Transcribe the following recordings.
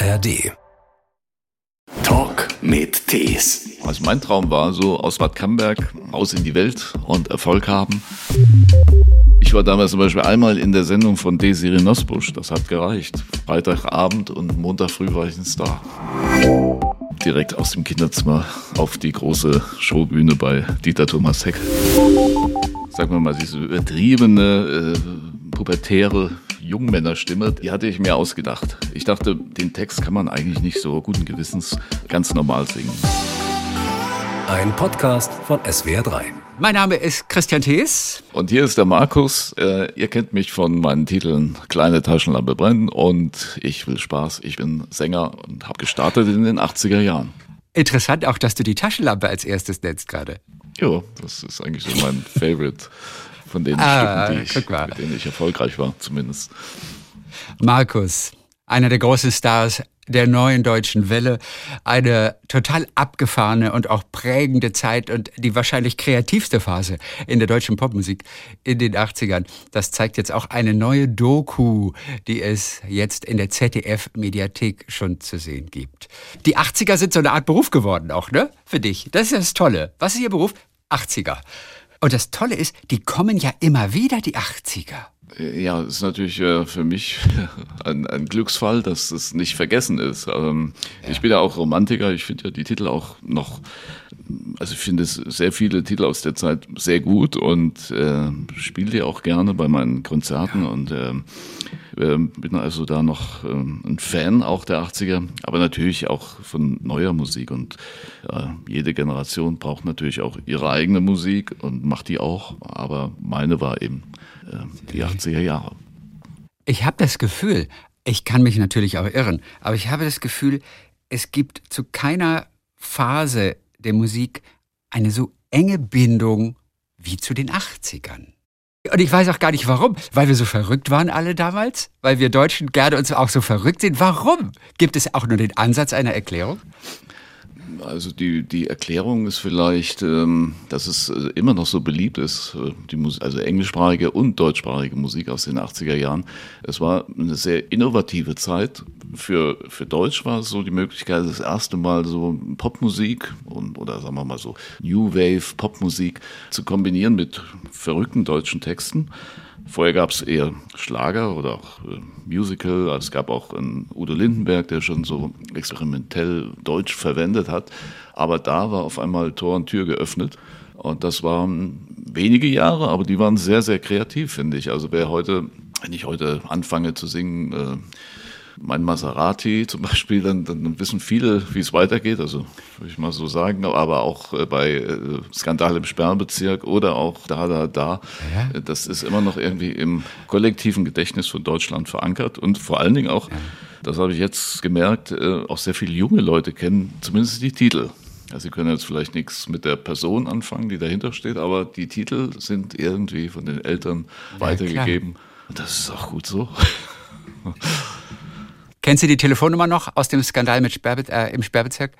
ARD. Talk mit Tees. Also mein Traum war so aus Bad Camberg aus in die Welt und Erfolg haben. Ich war damals zum Beispiel einmal in der Sendung von Desiree Nosbusch. Das hat gereicht. Freitagabend und Montag früh war ich ein Star. Direkt aus dem Kinderzimmer auf die große Showbühne bei Dieter Thomas Heck. Sagen wir mal, diese übertriebene, äh, pubertäre Jungmännerstimme, die hatte ich mir ausgedacht. Ich dachte, den Text kann man eigentlich nicht so guten Gewissens ganz normal singen. Ein Podcast von SWR3. Mein Name ist Christian Thees. Und hier ist der Markus. Äh, ihr kennt mich von meinen Titeln Kleine Taschenlampe brennen und Ich will Spaß. Ich bin Sänger und habe gestartet in den 80er Jahren. Interessant auch, dass du die Taschenlampe als erstes nennst gerade. Ja, das ist eigentlich so mein Favorite von den Ah, Stücken, die ich, mit denen ich erfolgreich war, zumindest. Markus, einer der großen Stars der neuen deutschen Welle, eine total abgefahrene und auch prägende Zeit und die wahrscheinlich kreativste Phase in der deutschen Popmusik in den 80ern. Das zeigt jetzt auch eine neue Doku, die es jetzt in der ZDF-Mediathek schon zu sehen gibt. Die 80er sind so eine Art Beruf geworden auch, ne? Für dich. Das ist das Tolle. Was ist Ihr Beruf? 80er. Und das Tolle ist, die kommen ja immer wieder, die 80er. Ja, es ist natürlich äh, für mich ein, ein Glücksfall, dass es nicht vergessen ist. Ähm, Ich bin ja auch Romantiker, ich finde ja die Titel auch noch, also ich finde es sehr viele Titel aus der Zeit sehr gut und äh, spiele die auch gerne bei meinen Konzerten und äh, äh, bin also da noch äh, ein Fan auch der 80er, aber natürlich auch von neuer Musik und jede Generation braucht natürlich auch ihre eigene Musik und macht die auch, aber meine war eben äh, die 80er Jahre. Ich habe das Gefühl, ich kann mich natürlich auch irren, aber ich habe das Gefühl, es gibt zu keiner Phase der Musik eine so enge Bindung wie zu den 80ern. Und ich weiß auch gar nicht warum, weil wir so verrückt waren alle damals, weil wir Deutschen gerne uns auch so verrückt sind. Warum? Gibt es auch nur den Ansatz einer Erklärung? Also die, die Erklärung ist vielleicht, ähm, dass es äh, immer noch so beliebt ist, äh, die Musik, also englischsprachige und deutschsprachige Musik aus den 80er Jahren. Es war eine sehr innovative Zeit. Für, für Deutsch war es so die Möglichkeit, das erste Mal so Popmusik und, oder sagen wir mal so New Wave Popmusik zu kombinieren mit verrückten deutschen Texten. Vorher gab es eher Schlager oder auch äh, Musical. Also es gab auch einen Udo Lindenberg, der schon so experimentell Deutsch verwendet hat. Aber da war auf einmal Tor und Tür geöffnet. Und das waren wenige Jahre, aber die waren sehr, sehr kreativ, finde ich. Also wer heute, wenn ich heute anfange zu singen, äh, mein Maserati zum Beispiel, dann, dann wissen viele, wie es weitergeht. Also würde ich mal so sagen. Aber auch äh, bei äh, Skandal im Sperrbezirk oder auch da, da, da. Ja. Das ist immer noch irgendwie im kollektiven Gedächtnis von Deutschland verankert. Und vor allen Dingen auch, das habe ich jetzt gemerkt, äh, auch sehr viele junge Leute kennen zumindest die Titel. Also sie können jetzt vielleicht nichts mit der Person anfangen, die dahinter steht, aber die Titel sind irgendwie von den Eltern weitergegeben. Und das ist auch gut so. Kennst du die Telefonnummer noch aus dem Skandal mit Sperrbe äh, im Sperrbezirk?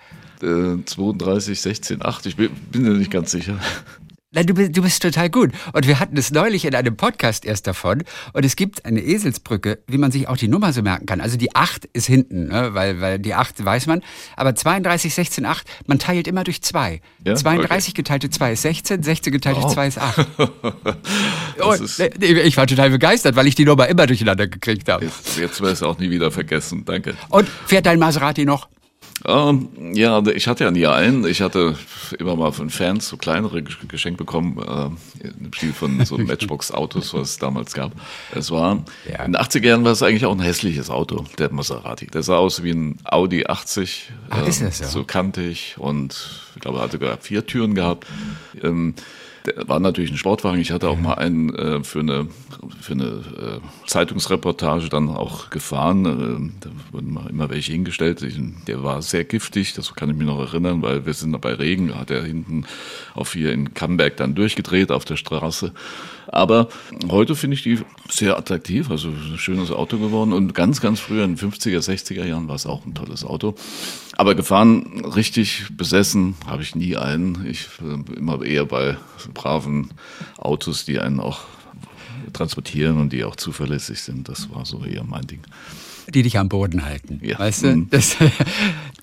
Äh, 32, 16, 8, ich bin, bin mir nicht ganz sicher. Nein, du bist, du bist total gut. Und wir hatten es neulich in einem Podcast erst davon. Und es gibt eine Eselsbrücke, wie man sich auch die Nummer so merken kann. Also die 8 ist hinten, ne? weil, weil die 8 weiß man. Aber 32, 16, 8, man teilt immer durch 2. Ja? 32 geteilt durch 2 ist 16, 16 geteilt durch Oh. 2 ist 8. Das Und, ist, nee, ich war total begeistert, weil ich die Nummer immer durcheinander gekriegt habe. jetzt jetzt werde ich es auch nie wieder vergessen. Danke. Und fährt dein Maserati noch? Ähm, ja, ich hatte ja nie einen. Ich hatte immer mal von Fans so kleinere Gesch- geschenkt bekommen, äh, im Stil von so Matchbox-Autos, was es damals gab. Es war, Ja. in den 80er Jahren war es eigentlich auch ein hässliches Auto, der Maserati. Der sah aus wie ein Audi 80. Ach, ist das so? So kantig und ich glaube, er hatte sogar vier Türen gehabt. Ähm, der war natürlich ein Sportwagen. Ich hatte auch mal einen äh, für eine, für eine äh, Zeitungsreportage dann auch gefahren. Ähm, da wurden mal immer welche hingestellt. Ich, der war sehr giftig, das kann ich mich noch erinnern, weil wir sind bei Regen, hat er hinten auf hier in Camberg dann durchgedreht auf der Straße. Aber heute finde ich die sehr attraktiv, also ein schönes Auto geworden. Und ganz, ganz früher in den 50er, 60er Jahren war es auch ein tolles Auto. Aber gefahren, richtig besessen, habe ich nie einen. Ich äh, immer eher bei braven Autos, die einen auch transportieren und die auch zuverlässig sind. Das war so eher mein Ding. Die dich am Boden halten. Ja. Weißt du, Mhm.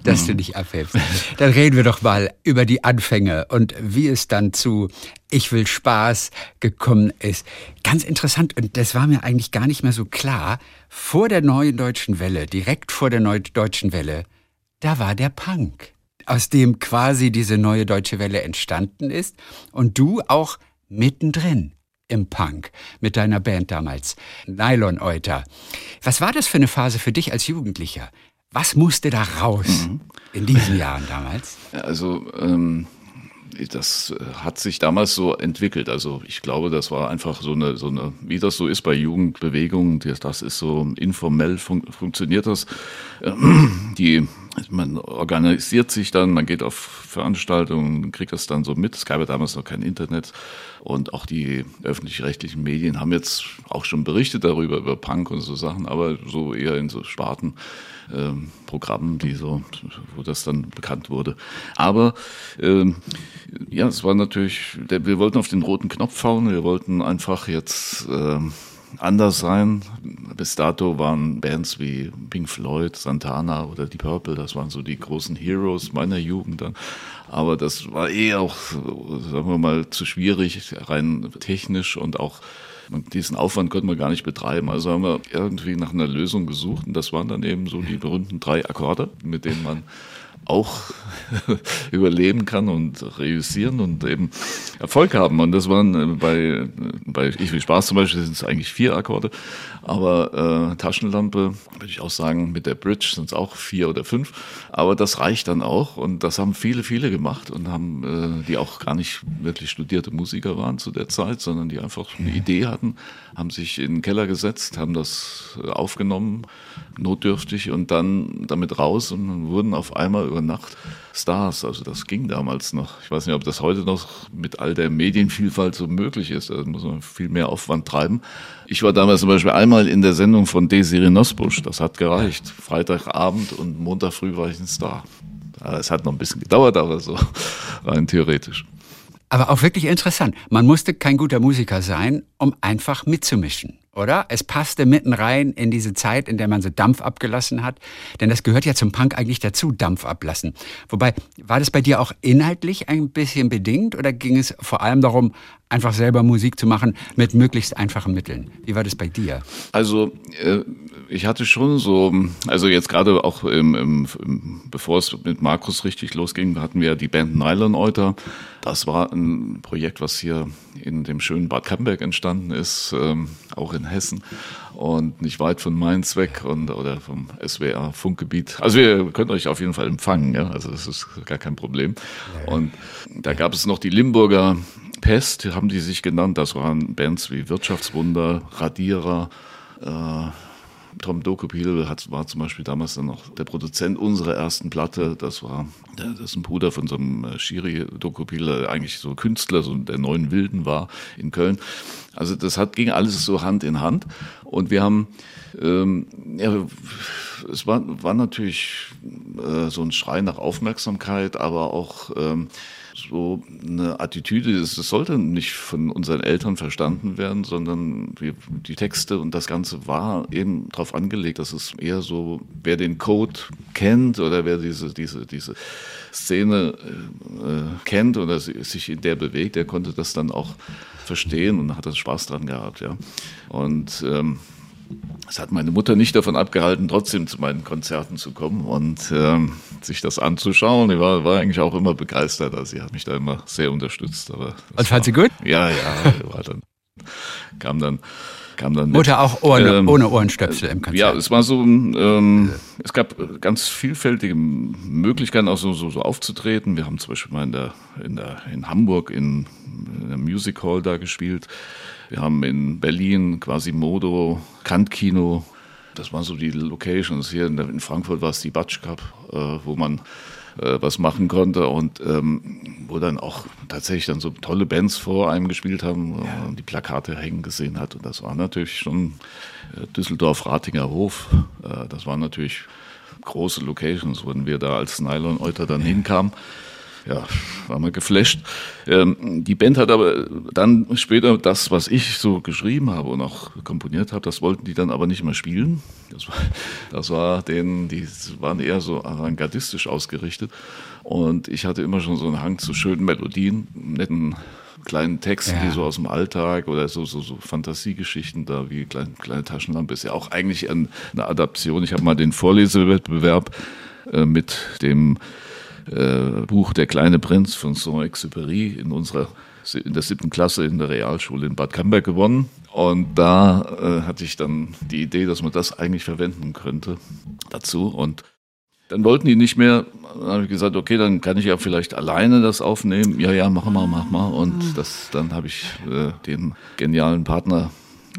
Dass, dass du nicht abhebst. Dann reden wir doch mal über die Anfänge und wie es dann zu Ich will Spaß gekommen ist. Ganz interessant und das war mir eigentlich gar nicht mehr so klar. Vor der neuen deutschen Welle, direkt vor der neuen deutschen Welle, da war der Punk, aus dem quasi diese neue deutsche Welle entstanden ist und du auch mittendrin im Punk mit deiner Band damals, Nylon Euter. Was war das für eine Phase für dich als Jugendlicher? Was musste da raus in diesen Jahren damals? Also ähm, das äh, hat sich damals so entwickelt. Also ich glaube, das war einfach so eine, so eine, wie das so ist bei Jugendbewegungen, das, das ist so informell fun funktioniert das. Ähm, Die, man organisiert sich dann, man geht auf Veranstaltungen, kriegt das dann so mit. Es gab ja damals noch kein Internet und auch die öffentlich-rechtlichen Medien haben jetzt auch schon berichtet darüber, über Punk und so Sachen, aber so eher in so Sparten ähm, Programmen, die so, wo das dann bekannt wurde. Aber ähm, ja, es war natürlich, wir wollten auf den roten Knopf hauen, wir wollten einfach jetzt ähm, anders sein. Bis dato waren Bands wie Pink Floyd, Santana oder Die Purple, das waren so die großen Heroes meiner Jugend dann. Aber das war eh auch, sagen wir mal, zu schwierig, rein technisch und auch diesen Aufwand konnten wir gar nicht betreiben. Also haben wir irgendwie nach einer Lösung gesucht und das waren dann eben so die berühmten drei Akkorde, mit denen man auch überleben kann und reüssieren und eben Erfolg haben. Und das waren äh, bei, bei Ich will Spaß zum Beispiel sind es eigentlich vier Akkorde, aber äh, Taschenlampe würde ich auch sagen, mit der Bridge sind es auch vier oder fünf. Aber das reicht dann auch und das haben viele, viele gemacht und haben, äh, die auch gar nicht wirklich studierte Musiker waren zu der Zeit, sondern die einfach eine Idee hatten, haben sich in den Keller gesetzt, haben das äh, aufgenommen, notdürftig und dann damit raus und wurden auf einmal über Nacht Stars. Also das ging damals noch. Ich weiß nicht, ob das heute noch mit all der Medienvielfalt so möglich ist. Da muss man viel mehr Aufwand treiben. Ich war damals zum Beispiel einmal in der Sendung von Desiree Nosbusch. Das hat gereicht. Freitagabend und Montag früh war ich ein Star. Es hat noch ein bisschen gedauert, aber so rein theoretisch. Aber auch wirklich interessant. Man musste kein guter Musiker sein, um einfach mitzumischen, oder? Es passte mitten rein in diese Zeit, in der man so Dampf abgelassen hat. Denn das gehört ja zum Punk eigentlich dazu, Dampf ablassen. Wobei, war das bei dir auch inhaltlich ein bisschen bedingt oder ging es vor allem darum, einfach selber Musik zu machen mit möglichst einfachen Mitteln? Wie war das bei dir? Also äh, ich hatte schon so, also jetzt gerade auch im, im, bevor es mit Markus richtig losging, hatten wir die Band Nylon Euter. Das war ein Projekt, was hier in dem schönen Bad Camberg entstanden ist, ähm, auch in Hessen und nicht weit von Mainz weg und oder vom SWR Funkgebiet. Also ihr könnt euch auf jeden Fall empfangen, ja, also das ist gar kein Problem. Und da gab es noch die Limburger Pest, haben die sich genannt. Das waren Bands wie Wirtschaftswunder, Radierer, äh, Tom Dokopil hat, war zum Beispiel damals dann noch der Produzent unserer ersten Platte. Das war, das ist ein Bruder von so einem äh, Shiri Dokopil, der eigentlich so Künstler, so der neuen Wilden war in Köln. Also das hat, ging alles so Hand in Hand. Und wir haben, ähm, ja, es war, war natürlich äh, so ein Schrei nach Aufmerksamkeit, aber auch ähm, so eine Attitüde, das sollte nicht von unseren Eltern verstanden werden, sondern die Texte und das Ganze war eben darauf angelegt, dass es eher so, wer den Code kennt oder wer diese, diese, diese Szene äh, kennt oder sich in der bewegt, der konnte das dann auch verstehen und hat das Spaß dran gehabt, ja. Und ähm, es hat meine Mutter nicht davon abgehalten, trotzdem zu meinen Konzerten zu kommen und ähm, sich das anzuschauen. Die war, war eigentlich auch immer begeistert. Also sie hat mich da immer sehr unterstützt. Aber Und fand sie gut? Ja, ja, war dann, kam dann, kam dann. mit. Mutter auch ohne, Ähm, ohne Ohrenstöpsel im Konzert. Ja, es war so, ähm, es gab ganz vielfältige Möglichkeiten, auch so, so, so aufzutreten. Wir haben zum Beispiel mal in der, in der, in Hamburg in, in der Music Hall da gespielt. Wir haben in Berlin Quasimodo, Kantkino. Das waren so die Locations. Hier in, Frankfurt war es die Batsch Cup, äh, wo man äh, was machen konnte und ähm, wo dann auch tatsächlich dann so tolle Bands vor einem gespielt haben, man die Plakate hängen gesehen hat. Und das war natürlich schon äh, Düsseldorf, Ratinger Hof. Das waren natürlich große Locations, wo wir da als Nylon Euter dann hinkamen. Ja, war mal geflasht. Ähm, die Band hat aber dann später das, was ich so geschrieben habe und auch komponiert habe, das wollten die dann aber nicht mehr spielen. Das war, das war denen, die waren eher so avantgardistisch ausgerichtet. Und ich hatte immer schon so einen Hang zu schönen Melodien, netten kleinen Texten, ja. die so aus dem Alltag oder so, so, so Fantasiegeschichten da wie kleine, kleine Taschenlampe ist ja auch eigentlich eine Adaption. Ich habe mal den Vorlesewettbewerb äh, mit dem äh, Buch Der kleine Prinz von Saint-Exupéry in unserer in der siebten Klasse in der Realschule in Bad Camberg gewonnen. Und da äh, hatte ich dann die Idee, dass man das eigentlich verwenden könnte dazu. Und dann wollten die nicht mehr. Dann habe ich gesagt, okay, dann kann ich ja vielleicht alleine das aufnehmen. Ja, ja, mach mal, mach mal. Und das, dann habe ich äh, den genialen Partner,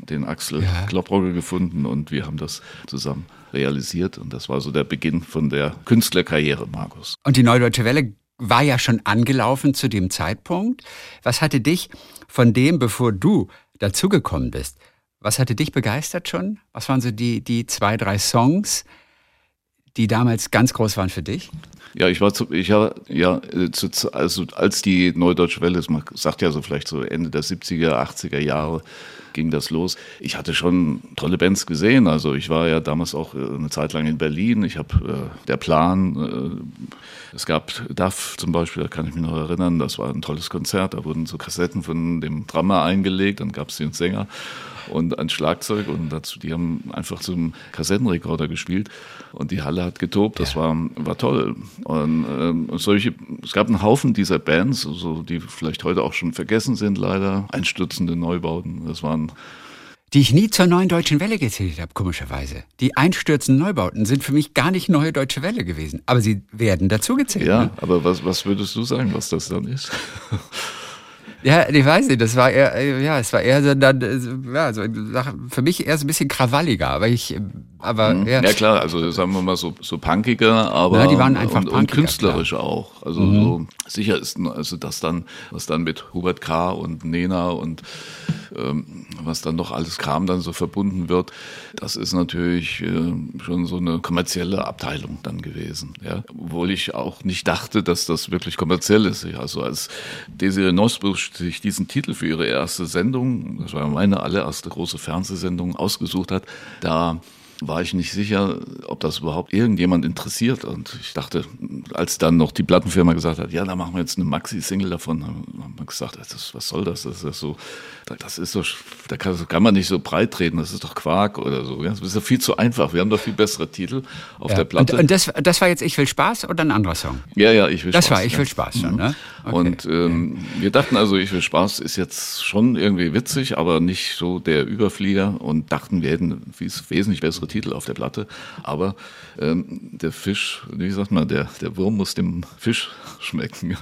den Axel ja. Klopprogge gefunden und wir haben das zusammen realisiert. Und das war so der Beginn von der Künstlerkarriere, Markus. Und die Neudeutsche Welle war ja schon angelaufen zu dem Zeitpunkt. Was hatte dich von dem, bevor du dazugekommen bist, was hatte dich begeistert schon? Was waren so die, die zwei, drei Songs, die damals ganz groß waren für dich? Ja, ich war zu, ich ja, ja, zu, also als die Neudeutsche Welle, man sagt ja so vielleicht so Ende der 70er, 80er Jahre, ging das los. Ich hatte schon tolle Bands gesehen. Also ich war ja damals auch äh, eine Zeit lang in Berlin. Ich habe äh, der Plan, äh, es gab DAF zum Beispiel, da kann ich mich noch erinnern, das war ein tolles Konzert. Da wurden so Kassetten von dem Drummer eingelegt, dann gab es den Sänger und ein Schlagzeug und dazu, die haben einfach zum Kassettenrekorder gespielt und die Halle hat getobt, das war, war toll. Und ähm, solche, es gab einen Haufen dieser Bands, so, die vielleicht heute auch schon vergessen sind, leider. Einstürzende Neubauten, das waren die ich nie zur neuen deutschen Welle gezählt habe, komischerweise. Die einstürzenden Neubauten sind für mich gar nicht neue deutsche Welle gewesen, aber sie werden dazu gezählt. Ja, ne? aber was, was würdest du sagen, was das dann ist? Ja, ich weiß nicht, das war eher, äh, ja, es war eher so dann, äh, ja, so für mich eher so ein bisschen krawalliger, aber ich, aber mhm. ja. ja. klar, also sagen wir mal so, so punkiger, aber ja, die waren einfach und, und künstlerisch klar. auch. Also mhm. so sicher ist also das dann, was dann mit Hubert K. und Nena und ähm, was dann noch alles kam, dann so verbunden wird, das ist natürlich äh, schon so eine kommerzielle Abteilung dann gewesen. Ja? Obwohl ich auch nicht dachte, dass das wirklich kommerziell ist. Also als Desiree Nosbusch sich diesen Titel für ihre erste Sendung, das war meine allererste große Fernsehsendung, ausgesucht hat, da war ich nicht sicher, ob das überhaupt irgendjemand interessiert. Und ich dachte, als dann noch die Plattenfirma gesagt hat, ja, da machen wir jetzt eine Maxi-Single davon, haben wir gesagt, das, was soll das? Das ist so, das ist so, da kann, kann, man nicht so breit treten, das ist doch Quark oder so. Das ist ja viel zu einfach. Wir haben doch viel bessere Titel auf ja. der Platte. Und, und, das, das war jetzt Ich will Spaß oder ein anderer Song? Ja, ja, Ich will das Spaß. Das war Ich will Spaß schon, ne? Okay. Und ähm, wir dachten also, Ich will Spaß ist jetzt schon irgendwie witzig, aber nicht so der Überflieger und dachten, wir hätten wesentlich bessere Titel auf der Platte. Aber ähm, der Fisch, wie sagt man, der, der Wurm muss dem Fisch schmecken.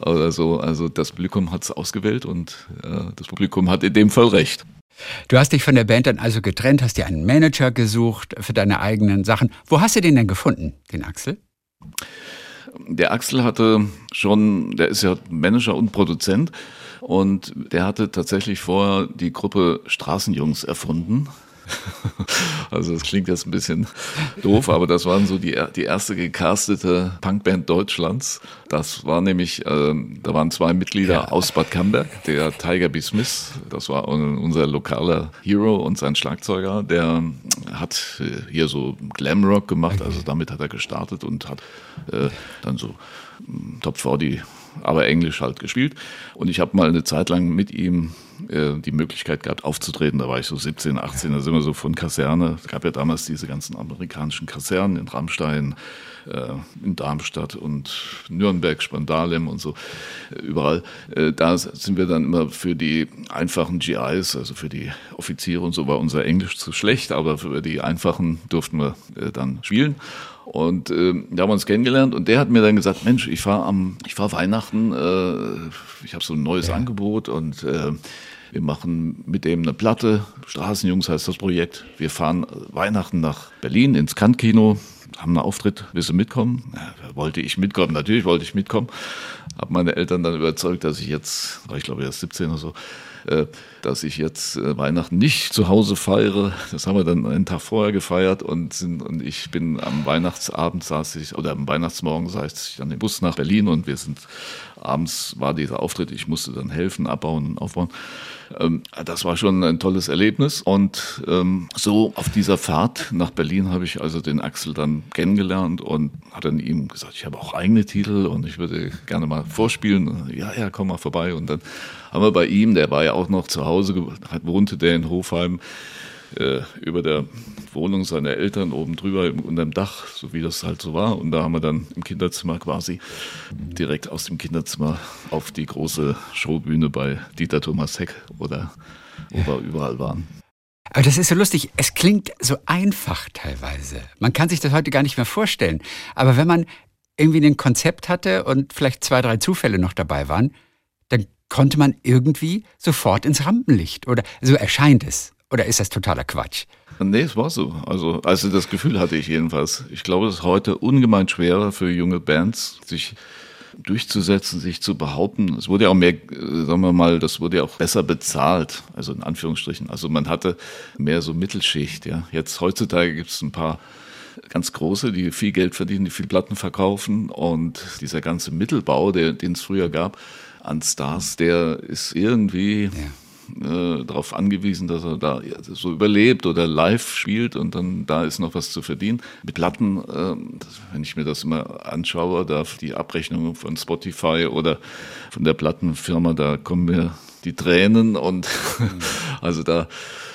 Oder so. Also das Publikum hat es ausgewählt und äh, das Publikum hat in dem Fall recht. Du hast dich von der Band dann also getrennt, hast dir einen Manager gesucht für deine eigenen Sachen. Wo hast du den denn gefunden, den Axel? Der Axel hatte schon, der ist ja Manager und Produzent und der hatte tatsächlich vorher die Gruppe Straßenjungs erfunden. Also das klingt jetzt ein bisschen doof, aber das waren so die, die erste gecastete Punkband Deutschlands. Das war nämlich, äh, da waren zwei Mitglieder ja. aus Bad Camberg, der Tiger B. Smith, das war unser lokaler Hero und sein Schlagzeuger, der hat hier so Glamrock gemacht, also damit hat er gestartet und hat äh, dann so hm, Top 40 aber Englisch halt gespielt. Und ich habe mal eine Zeit lang mit ihm äh, die Möglichkeit gehabt aufzutreten. Da war ich so 17, 18, da sind wir so von Kaserne. Es gab ja damals diese ganzen amerikanischen Kasernen in Rammstein, äh, in Darmstadt und Nürnberg, Spandalem und so, äh, überall. Da sind wir dann immer für die einfachen GIs, also für die Offiziere und so, war unser Englisch zu schlecht, aber für die einfachen durften wir dann spielen. Und äh, da haben wir uns kennengelernt und der hat mir dann gesagt, Mensch, ich fahre am, ich fahre Weihnachten, äh, ich habe so ein neues ja. Angebot und äh, wir machen mit dem eine Platte. Straßenjungs heißt das Projekt. Wir fahren Weihnachten nach Berlin ins Kantkino, haben einen Auftritt, willst du mitkommen? Ja, wollte ich mitkommen, natürlich wollte ich mitkommen. Habe meine Eltern dann überzeugt, dass ich jetzt, ich glaube erst 17 oder so, dass ich jetzt äh, Weihnachten nicht zu Hause feiere. Das haben wir dann einen Tag vorher gefeiert und, sind, und ich bin am Weihnachtsabend saß ich, oder am Weihnachtsmorgen saß ich dann im Bus nach Berlin und wir sind abends war dieser Auftritt, ich musste dann helfen, abbauen und aufbauen. Ähm, das war schon ein tolles Erlebnis. Und ähm, so auf dieser Fahrt nach Berlin habe ich also den Axel dann kennengelernt und hat dann ihm gesagt, ich habe auch eigene Titel und ich würde gerne mal vorspielen. Ja, ja, komm mal vorbei. Und dann haben wir bei ihm, der war ja auch noch zu Hause, wohnte der in Hofheim, äh, über der Wohnung seiner Eltern oben drüber unterm Dach, so wie das halt so war. Und da haben wir dann im Kinderzimmer quasi direkt aus dem Kinderzimmer auf die große Showbühne bei Dieter Thomas Heck oder wo wir überall waren. Aber das ist so lustig. Es klingt so einfach teilweise. Man kann sich das heute gar nicht mehr vorstellen. Aber wenn man irgendwie ein Konzept hatte und vielleicht zwei, drei Zufälle noch dabei waren, dann konnte man irgendwie sofort ins Rampenlicht. Oder so erscheint es. Oder ist das totaler Quatsch? Nee, es war so. Also, also das Gefühl hatte ich jedenfalls. Ich glaube, es ist heute ungemein schwerer für junge Bands, sich durchzusetzen, sich zu behaupten. Es wurde ja auch mehr, sagen wir mal, das wurde ja auch besser bezahlt, also in Anführungsstrichen. Also man hatte mehr so Mittelschicht, ja. Jetzt heutzutage gibt es ein paar ganz große, die viel Geld verdienen, die viel Platten verkaufen und dieser ganze Mittelbau, den es früher gab an Stars, der ist irgendwie ja äh, darauf angewiesen, dass er da so überlebt oder live spielt und dann da ist noch was zu verdienen. Mit Platten, äh, wenn ich mir das immer anschaue, da die Abrechnungen von Spotify oder von der Plattenfirma, da kommen mir die Tränen und also da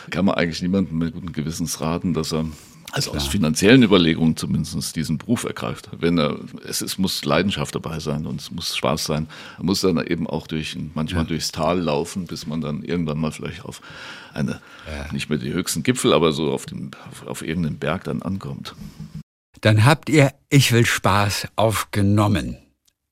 kann man eigentlich niemandem mit gutem Gewissens raten, dass er also aus finanziellen Überlegungen zumindest diesen Beruf ergreift. Wenn er, es, es muss Leidenschaft dabei sein und es muss Spaß sein. Man muss dann eben auch durch, manchmal ja. durchs Tal laufen, bis man dann irgendwann mal vielleicht auf eine, ja. nicht mehr die höchsten Gipfel, aber so auf, dem, auf, auf irgendeinem Berg dann ankommt. Dann habt ihr Ich will Spaß aufgenommen.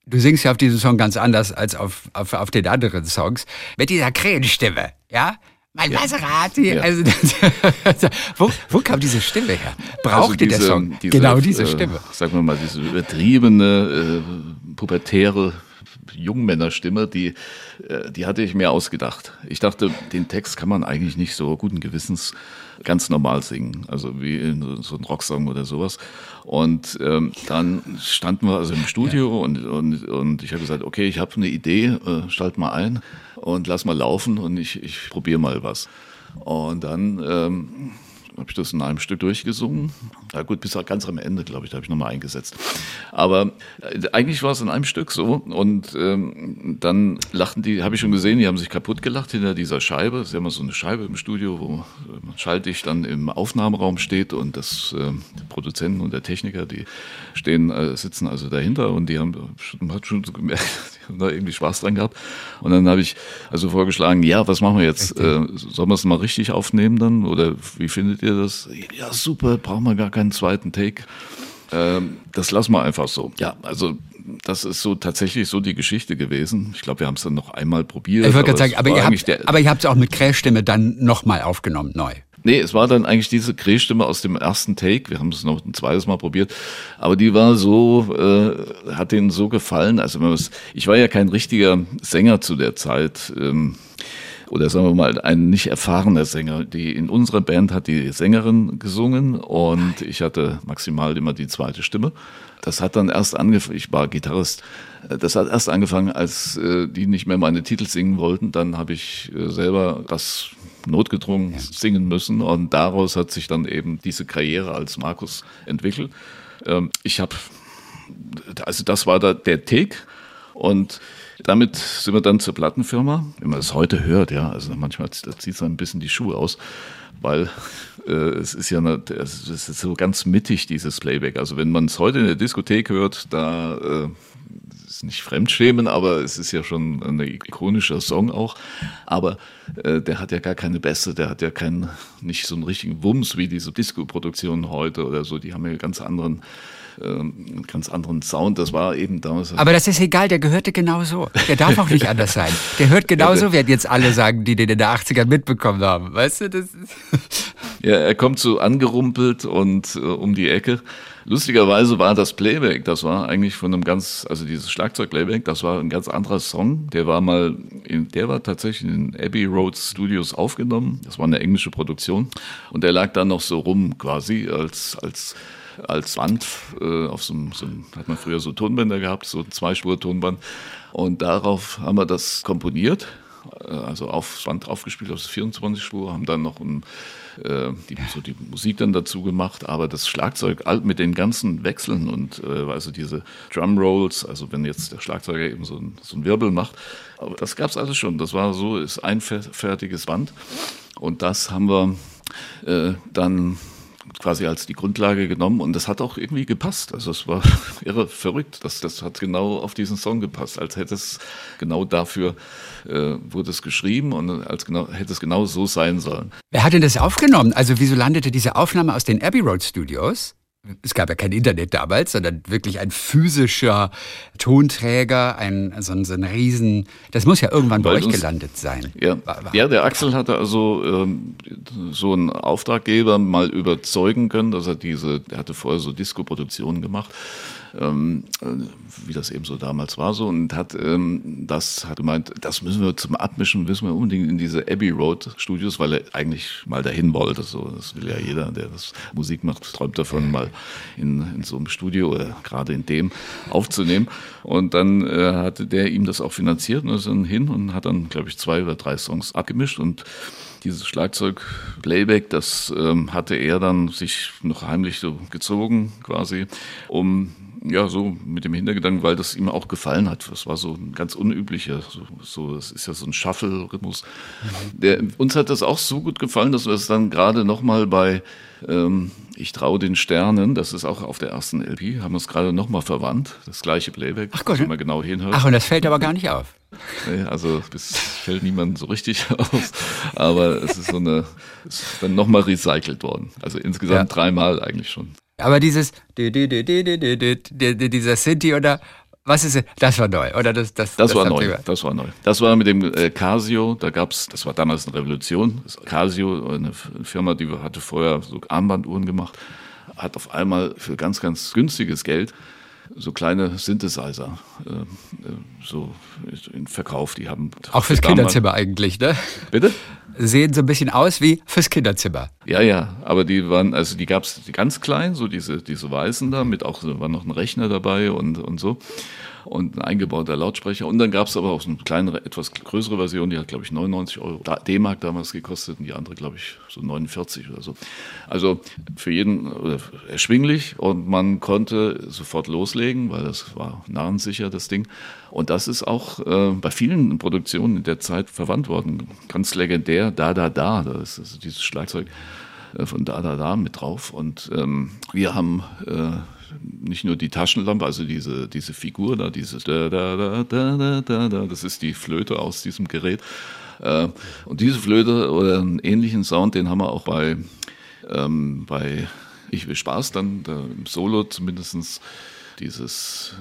Du singst ja auf diesem Song ganz anders als auf, auf, auf den anderen Songs. Mit dieser Krähenstimme, ja? Mein ja. Maserati. Ja. Also, wo, wo kam diese Stimme her? Brauchte also diese, der Song diese, genau diese äh, Stimme? Sagen wir mal, diese übertriebene, äh, pubertäre Jungmännerstimme, die, äh, die hatte ich mir ausgedacht. Ich dachte, den Text kann man eigentlich nicht so guten Gewissens ganz normal singen, also wie in so einem Rocksong oder sowas. Und ähm, dann standen wir also im Studio ja. und, und, und ich habe gesagt, okay, ich habe eine Idee, äh, stalt mal ein und lass mal laufen und ich, ich probiere mal was. Und dann ähm, habe ich das in einem Stück durchgesungen. Ja gut, bis ganz am Ende, glaube ich, da habe ich nochmal eingesetzt. Aber äh, eigentlich war es in einem Stück so. Und ähm, dann lachten die, habe ich schon gesehen, die haben sich kaputt gelacht hinter dieser Scheibe. Es ist ja immer so eine Scheibe im Studio, wo äh, Schalldicht dann im Aufnahmeraum steht und das äh, die Produzenten und der Techniker, die stehen, äh, sitzen also dahinter und die haben, man hat schon so gemerkt, die haben da irgendwie Spaß dran gehabt. Und dann habe ich also vorgeschlagen, ja, was machen wir jetzt? Äh, sollen wir es mal richtig aufnehmen dann? Oder wie findet ihr ihr das? Ja, super, brauchen wir gar keinen zweiten Take. Ähm, das lassen wir einfach so. Ja, also das ist so tatsächlich so die Geschichte gewesen. Ich glaube, wir haben es dann noch einmal probiert. Ich wollte gerade sagen, aber ihr, habt, aber ihr habt es auch mit Krähstimme dann nochmal aufgenommen, neu. Nee, es war dann eigentlich diese Krähstimme aus dem ersten Take. Wir haben es noch ein zweites Mal probiert. Aber die war so, äh, hat denen so gefallen. Also ich war ja kein richtiger Sänger zu der Zeit. Ähm, oder sagen wir mal ein nicht erfahrener Sänger. Die in unserer Band hat die Sängerin gesungen und ich hatte maximal immer die zweite Stimme. Das hat dann erst angefangen, ich war Gitarrist, das hat erst angefangen, als äh, die nicht mehr meine Titel singen wollten. Dann habe ich äh, selber das notgedrungen ja. singen müssen und daraus hat sich dann eben diese Karriere als Markus entwickelt. Ähm, ich habe, also das war da der Take und damit sind wir dann zur Plattenfirma. Wenn man es heute hört, ja, also manchmal zieht es ein bisschen die Schuhe aus, weil äh, es ist ja eine, es ist so ganz mittig, dieses Playback. Also wenn man es heute in der Diskothek hört, da äh, ist nicht Fremdschämen, aber es ist ja schon ein ikonischer Song auch. Aber äh, der hat ja gar keine Bässe, der hat ja keinen, nicht so einen richtigen Wumms wie diese Disco-Produktionen heute oder so. Die haben ja ganz anderen ähm, einen ganz anderen Sound. Das war eben damals. Aber das ist egal, der gehörte genauso. Der darf auch nicht anders sein. Der hört genauso, werden jetzt alle sagen, die den in der 80er mitbekommen haben. Weißt du, das ist Ja, er kommt so angerumpelt und äh, um die Ecke. Lustigerweise war das Playback, das war eigentlich von einem ganz, also dieses Schlagzeug-Playback, das war ein ganz anderer Song. Der war mal, in, der war tatsächlich in Abbey Road Studios aufgenommen. Das war eine englische Produktion. Und der lag dann noch so rum quasi als, als, als Band äh, auf so einem, so hat man früher so Tonbänder gehabt, so ein Zweispur-Tonband. Und darauf haben wir das komponiert äh, also aufs Band aufgespielt, auf 24 Spur, haben dann noch ein, äh, die, so die Musik dann dazu gemacht, aber das Schlagzeug mit den ganzen Wechseln und äh, also diese Drum Rolls, also wenn jetzt der Schlagzeuger eben so ein, so ein Wirbel macht, aber das gab es alles schon. Das war so, ist ein fertiges Band und das haben wir äh, dann quasi als die Grundlage genommen und das hat auch irgendwie gepasst. Also es war irre verrückt. Das, das hat genau auf diesen Song gepasst, als hätte es genau dafür äh, wurde es geschrieben und als genau, hätte es genau so sein sollen. Wer hat denn das aufgenommen? Also wieso landete diese Aufnahme aus den Abbey Road Studios? Es gab ja kein Internet damals, sondern wirklich ein physischer Tonträger, ein, so, ein, so ein Riesen, das muss ja irgendwann Weil bei euch gelandet sein. Ja, ja der Axel hatte also ähm, so einen Auftraggeber mal überzeugen können, dass er diese, er hatte vorher so Disco-Produktionen gemacht ähm, wie das eben so damals war so und hat ähm, das hat gemeint, das müssen wir zum Abmischen, müssen wir unbedingt in diese Abbey Road Studios, weil er eigentlich mal dahin wollte. So, das will ja jeder, der das Musik macht, träumt davon, mal in, in so einem Studio oder gerade in dem aufzunehmen. Und dann äh, hatte der ihm das auch finanziert und ist dann hin und hat dann, glaube ich, zwei oder drei Songs abgemischt und dieses Schlagzeug-Playback, das ähm, hatte er dann sich noch heimlich so gezogen, quasi, um ja, so mit dem Hintergedanken, weil das ihm auch gefallen hat. Das war so ein ganz unüblicher, so, so das ist ja so ein Shuffle-Rhythmus. Uns hat das auch so gut gefallen, dass wir es dann gerade nochmal bei ähm, Ich traue den Sternen, das ist auch auf der ersten LP, haben wir es gerade nochmal verwandt, das gleiche Playback, Ach Gott, wenn man genau hinhört. Ach, und das fällt aber gar nicht auf. Nee, also es fällt niemand so richtig auf, aber es ist so eine, ist dann nochmal recycelt worden. Also insgesamt ja. dreimal eigentlich schon. Aber dieses dieser Sinti oder was ist es? Das war neu, oder das das, das, das war neu. Das war neu. Das war mit dem äh, Casio. Da gab's, das war damals eine Revolution. Das Casio, eine Firma, die hatte vorher so Armbanduhren gemacht, hat auf einmal für ganz ganz günstiges Geld so kleine Synthesizer äh, äh so in Verkauf. Die haben auch fürs Kinderzimmer eigentlich, ne? Bitte? sehen so ein bisschen aus wie fürs Kinderzimmer. Ja, ja, aber die waren, also die gab es ganz klein, so diese, diese weißen da, mit auch, war noch ein Rechner dabei und, und so und ein eingebauter Lautsprecher. Und dann gab es aber auch so eine kleinere, etwas größere Version, die hat, glaube ich, 99 Euro D-Mark damals gekostet und die andere, glaube ich, so 49 oder so. Also für jeden erschwinglich und man konnte sofort loslegen, weil das war narrensicher, das Ding. Und das ist auch äh, bei vielen Produktionen in der Zeit verwandt worden. Ganz legendär, Da, Da, Da, das ist dieses Schlagzeug äh, von Da, Da, Da mit drauf. Und ähm, wir haben äh, nicht nur die Taschenlampe, also diese, diese Figur da, dieses da, da, da, da, da, da, das ist die Flöte aus diesem Gerät. Äh, und diese Flöte oder einen ähnlichen Sound, den haben wir auch bei, ähm, bei Ich will Spaß dann, da im Solo zumindestens dieses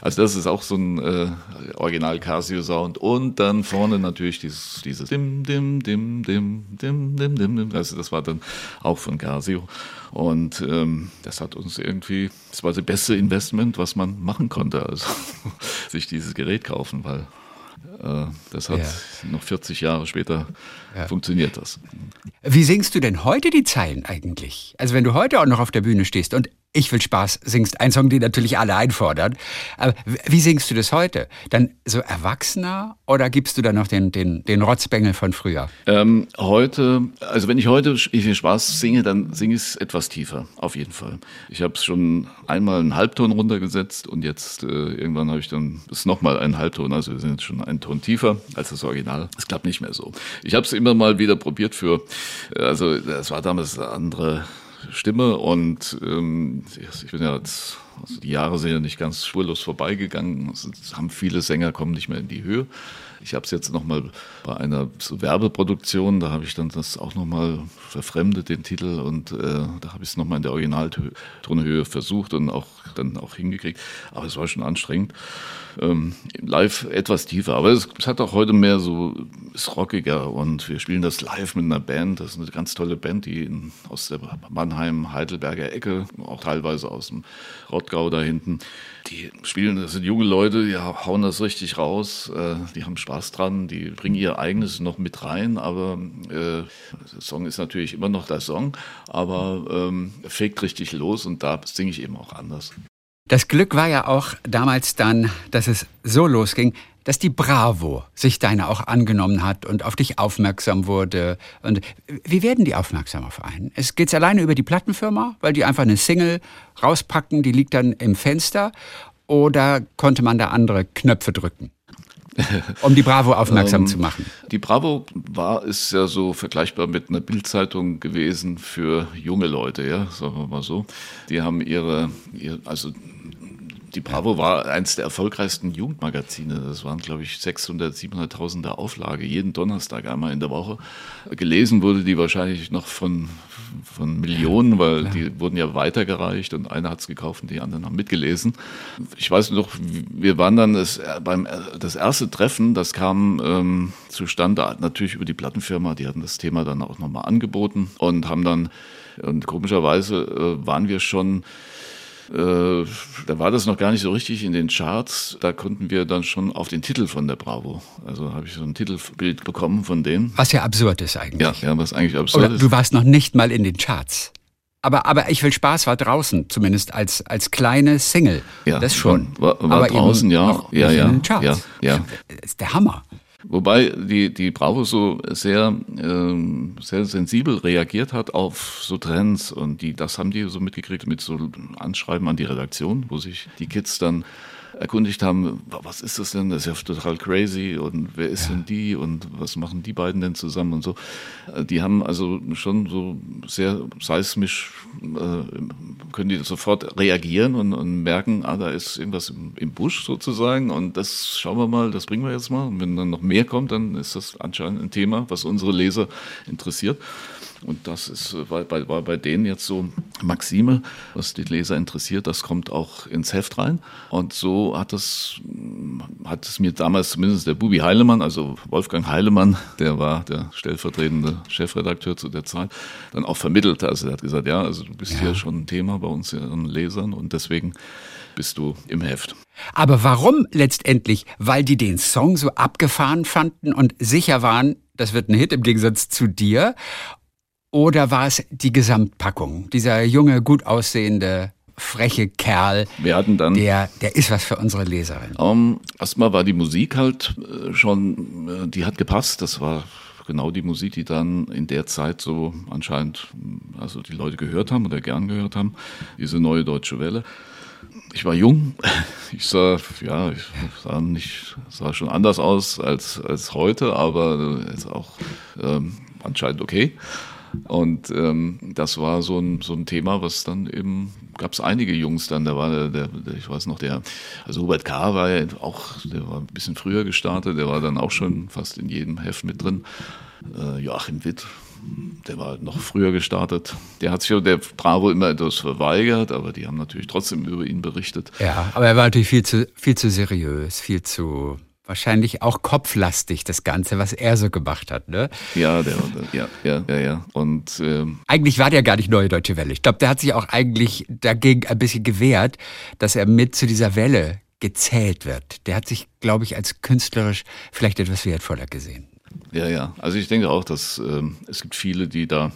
also das ist auch so ein äh, Original Casio Sound und dann vorne natürlich dieses dieses dim dim dim dim dim dim dim also das war dann auch von Casio und ähm, das hat uns irgendwie das war das beste Investment was man machen konnte also sich dieses Gerät kaufen weil äh, das hat ja. noch 40 Jahre später ja. funktioniert das. Wie singst du denn heute die Zeilen eigentlich? Also wenn du heute auch noch auf der Bühne stehst und ich will Spaß singst, ein Song, den natürlich alle einfordern. Aber wie singst du das heute? Dann so erwachsener oder gibst du dann noch den, den, den Rotzbengel von früher? Ähm, heute, also wenn ich heute Ich will Spaß singe, dann singe ich es etwas tiefer, auf jeden Fall. Ich habe es schon einmal einen Halbton runtergesetzt und jetzt äh, irgendwann habe ich dann es nochmal einen Halbton, also wir sind jetzt schon einen Ton tiefer als das Original. Es klappt nicht mehr so. Ich habe es immer mal wieder probiert für, äh, also das war damals eine andere Stimme und ähm, ich bin ja jetzt, also die Jahre sind ja nicht ganz spurlos vorbeigegangen. Es haben viele Sänger kommen nicht mehr in die Höhe. Ich habe es jetzt nochmal bei einer Werbeproduktion, da habe ich dann das auch nochmal verfremdet, den Titel, und äh, da habe ich es nochmal in der Originaltonhöhe versucht und auch dann auch hingekriegt. Aber es war schon anstrengend. Ähm, live etwas tiefer, aber es, es, hat auch heute mehr so, ist rockiger und wir spielen das live mit einer Band. Das ist eine ganz tolle Band, die in, aus der Mannheim-Heidelberger Ecke, auch teilweise aus dem Rottgau da hinten, die spielen, das sind junge Leute, die hauen das richtig raus, äh, die haben Spaß dran, die bringen ihr eigenes noch mit rein, aber äh, der Song ist natürlich immer noch der Song, aber ähm, fegt richtig los und da singe ich eben auch anders. Das Glück war ja auch damals dann, dass es so losging, dass die Bravo sich deiner auch angenommen hat und auf dich aufmerksam wurde. Und wie werden die aufmerksam auf einen? Es geht alleine über die Plattenfirma, weil die einfach eine Single rauspacken, die liegt dann im Fenster. Oder konnte man da andere Knöpfe drücken? um die Bravo aufmerksam ähm, zu machen. Die Bravo war ist ja so vergleichbar mit einer Bildzeitung gewesen für junge Leute, ja, sagen wir mal so. Die haben ihre, ihre also die Bravo war eines der erfolgreichsten Jugendmagazine. Das waren, glaube ich, 600, 700.000 Auflage, jeden Donnerstag einmal in der Woche. Gelesen wurde die wahrscheinlich noch von, von Millionen, weil ja, die wurden ja weitergereicht und einer hat es gekauft und die anderen haben mitgelesen. Ich weiß noch, wir waren dann das, beim das erste Treffen, das kam ähm, zustande, natürlich über die Plattenfirma, die hatten das Thema dann auch nochmal angeboten und haben dann, und komischerweise äh, waren wir schon äh, da war das noch gar nicht so richtig in den Charts. Da konnten wir dann schon auf den Titel von der Bravo. Also habe ich so ein Titelbild bekommen von denen. Was ja absurd ist eigentlich. Ja, ja was eigentlich absurd Oder ist. Du warst noch nicht mal in den Charts. Aber, aber ich will Spaß war draußen, zumindest als, als kleine Single. Ja, das schon. War, war, draußen, ja. ja, ja, ja, ja. Das ist der Hammer. Wobei die, die Bravo so sehr, ähm, sehr sensibel reagiert hat auf so Trends und die, das haben die so mitgekriegt mit so Anschreiben an die Redaktion, wo sich die Kids dann erkundigt haben, was ist das denn? Das ist ja total crazy und wer ist ja. denn die und was machen die beiden denn zusammen und so. Äh, die haben also schon so sehr seismisch, äh, können die sofort reagieren und, und merken, ah, da ist irgendwas im, im, Busch sozusagen und das schauen wir mal, das bringen wir jetzt mal. Und wenn dann noch mehr kommt, dann ist das anscheinend ein Thema, was unsere Leser interessiert. Und das ist, äh, war bei, bei denen jetzt so Maxime, was die Leser interessiert, das kommt auch ins Heft rein. Und so hat es, hat es mir damals zumindest der Bubi Heilemann, also Wolfgang Heilemann, der war der stellvertretende Chefredakteur zu der Zeit, dann auch vermittelt. Also er hat gesagt, ja, also du bist ja. hier schon ein Thema bei uns ihren Lesern und deswegen bist du im Heft. Aber warum letztendlich? Weil die den Song so abgefahren fanden und sicher waren, das wird ein Hit im Gegensatz zu dir? Oder war es die Gesamtpackung? Dieser junge, gut aussehende, freche Kerl, Wir hatten dann, der, der ist was für unsere Leserin. Um, erstmal war die Musik halt äh, schon, äh, die hat gepasst. Das war genau die Musik, die dann in der Zeit so anscheinend, also die Leute gehört haben oder gern gehört haben. Diese neue deutsche Welle. Ich war jung. Ich sah, ja, ich sah nicht, sah schon anders aus als, als heute, aber ist auch ähm, anscheinend okay. Und ähm, das war so ein, so ein Thema, was dann eben, gab es einige Jungs dann, da war der, der, der, ich weiß noch, der, also Hubert K. war ja auch, der war ein bisschen früher gestartet, der war dann auch schon fast in jedem Heft mit drin. Äh, Joachim Witt, der war noch früher gestartet. Der hat sich der Bravo immer etwas verweigert, aber die haben natürlich trotzdem über ihn berichtet. Ja, aber er war natürlich viel zu, viel zu seriös, viel zu wahrscheinlich auch kopflastig, das Ganze, was er so gemacht hat, ne? Ja, der, ja, ja, ja, ja. Und ähm eigentlich war der gar nicht neue Deutsche Welle. Ich glaube, der hat sich auch eigentlich dagegen ein bisschen gewehrt, dass er mit zu dieser Welle gezählt wird. Der hat sich, glaube ich, als künstlerisch vielleicht etwas wertvoller gesehen. Ja, ja. Also ich denke auch, dass ähm, es gibt viele, die da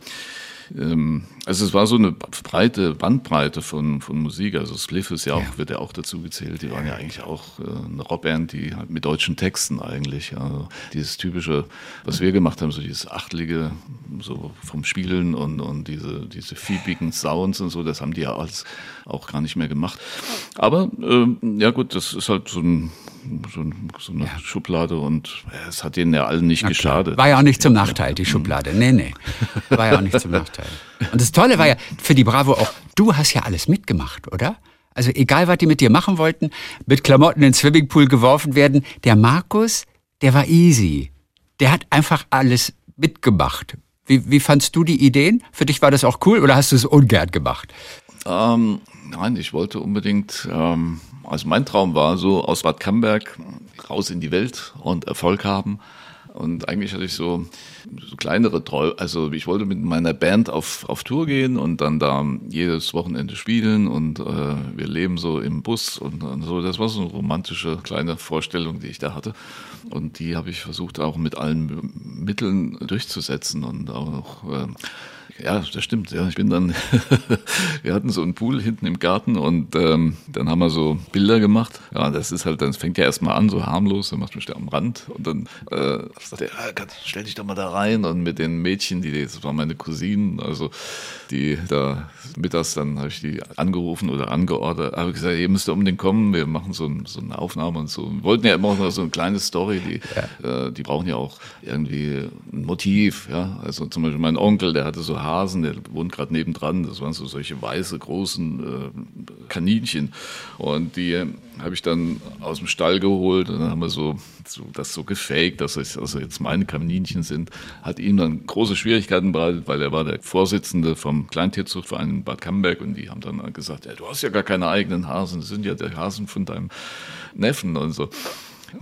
ähm, also es war so eine breite Bandbreite von, von Musik. Also Spliff ist ja auch, ja. wird ja auch dazu gezählt. Die waren ja eigentlich auch äh, eine Rockband, die halt mit deutschen Texten eigentlich. Also dieses typische, was wir gemacht haben, so dieses achtlige, so vom Spielen und, und diese, diese fiebigen Sounds und so, das haben die ja alles auch gar nicht mehr gemacht. Aber äh, ja gut, das ist halt so ein so, so eine ja. Schublade und es hat denen ja allen nicht Na geschadet. War ja auch nicht zum Nachteil, die Schublade. Nee, nee. War ja auch nicht zum Nachteil. Und das Tolle war ja für die Bravo auch, du hast ja alles mitgemacht, oder? Also egal, was die mit dir machen wollten, mit Klamotten in den Swimmingpool geworfen werden, der Markus, der war easy. Der hat einfach alles mitgemacht. Wie, wie fandst du die Ideen? Für dich war das auch cool oder hast du es ungern gemacht? Ähm, nein, ich wollte unbedingt, ähm, also mein Traum war so aus Bad Camberg raus in die Welt und Erfolg haben. Und eigentlich hatte ich so, so kleinere Träume. Also ich wollte mit meiner Band auf, auf Tour gehen und dann da jedes Wochenende spielen und äh, wir leben so im Bus und, und, so. Das war so eine romantische kleine Vorstellung, die ich da hatte. Und die habe ich versucht auch mit allen Mitteln durchzusetzen und auch äh, ja, das stimmt. Ja, ich bin dann, wir hatten so einen Pool hinten im Garten und ähm, dann haben wir so Bilder gemacht. Ja, das ist halt, dann fängt ja erstmal an, so harmlos, dann macht man am Rand und dann äh, sagt er, ja, stell dich doch mal da rein und mit den Mädchen, die, das waren meine Cousinen, also die da mittags dann habe ich die angerufen oder angeordert, habe gesagt, ihr müsst unbedingt kommen, wir machen so, ein, so eine Aufnahme und so. Wir wollten ja immer noch so eine kleine Story, die, ja. äh, die brauchen ja auch irgendwie ein Motiv, ja. Also zum Beispiel mein Onkel, der hatte so Hasen, der wohnt gerade nebendran, das waren so solche weiße, großen äh, Kaninchen. Und die habe ich dann aus dem Stall geholt. Und dann haben wir so, so das so gefaked, dass es also jetzt meine Kaninchen sind. Hat ihm dann große Schwierigkeiten bereitet, weil er war der Vorsitzende vom Kleintierzuchtverein in Bad Camberg. Und die haben dann gesagt, ja, du hast ja gar keine eigenen Hasen, das sind ja die Hasen von deinem Neffen und so.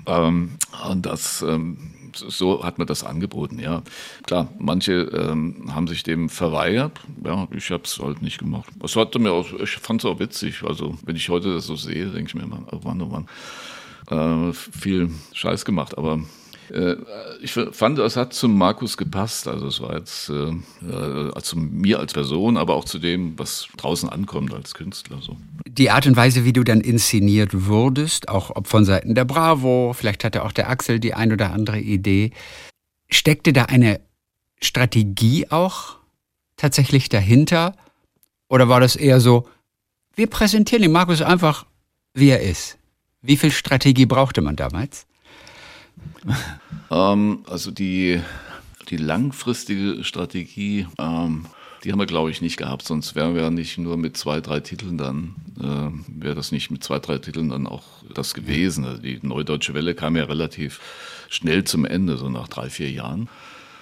Ähm, und das ähm, so hat man das angeboten, ja. Klar, manche ähm, haben sich dem verweigert. Ja, ich habe es halt nicht gemacht. Das hatte mir auch, ich fand es auch witzig. Also, wenn ich heute das so sehe, denke ich mir immer, oh Mann, oh Mann. Äh, viel Scheiß gemacht, aber ich fand, es hat zum Markus gepasst. Also es war jetzt äh, äh, zu mir als Person, aber auch zu dem, was draußen ankommt als Künstler. So. Die Art und Weise, wie du dann inszeniert wurdest, auch ob von Seiten der Bravo, vielleicht hatte auch der Axel die ein oder andere Idee, steckte da eine Strategie auch tatsächlich dahinter? Oder war das eher so, wir präsentieren den Markus einfach, wie er ist? Wie viel Strategie brauchte man damals? ähm, also die, die langfristige Strategie, ähm, die haben wir, glaube ich, nicht gehabt. Sonst wären wir nicht nur mit zwei, drei Titeln dann, äh, wäre das nicht mit zwei, drei Titeln dann auch das gewesen. Also die Neudeutsche Welle kam ja relativ schnell zum Ende, so nach drei, vier Jahren.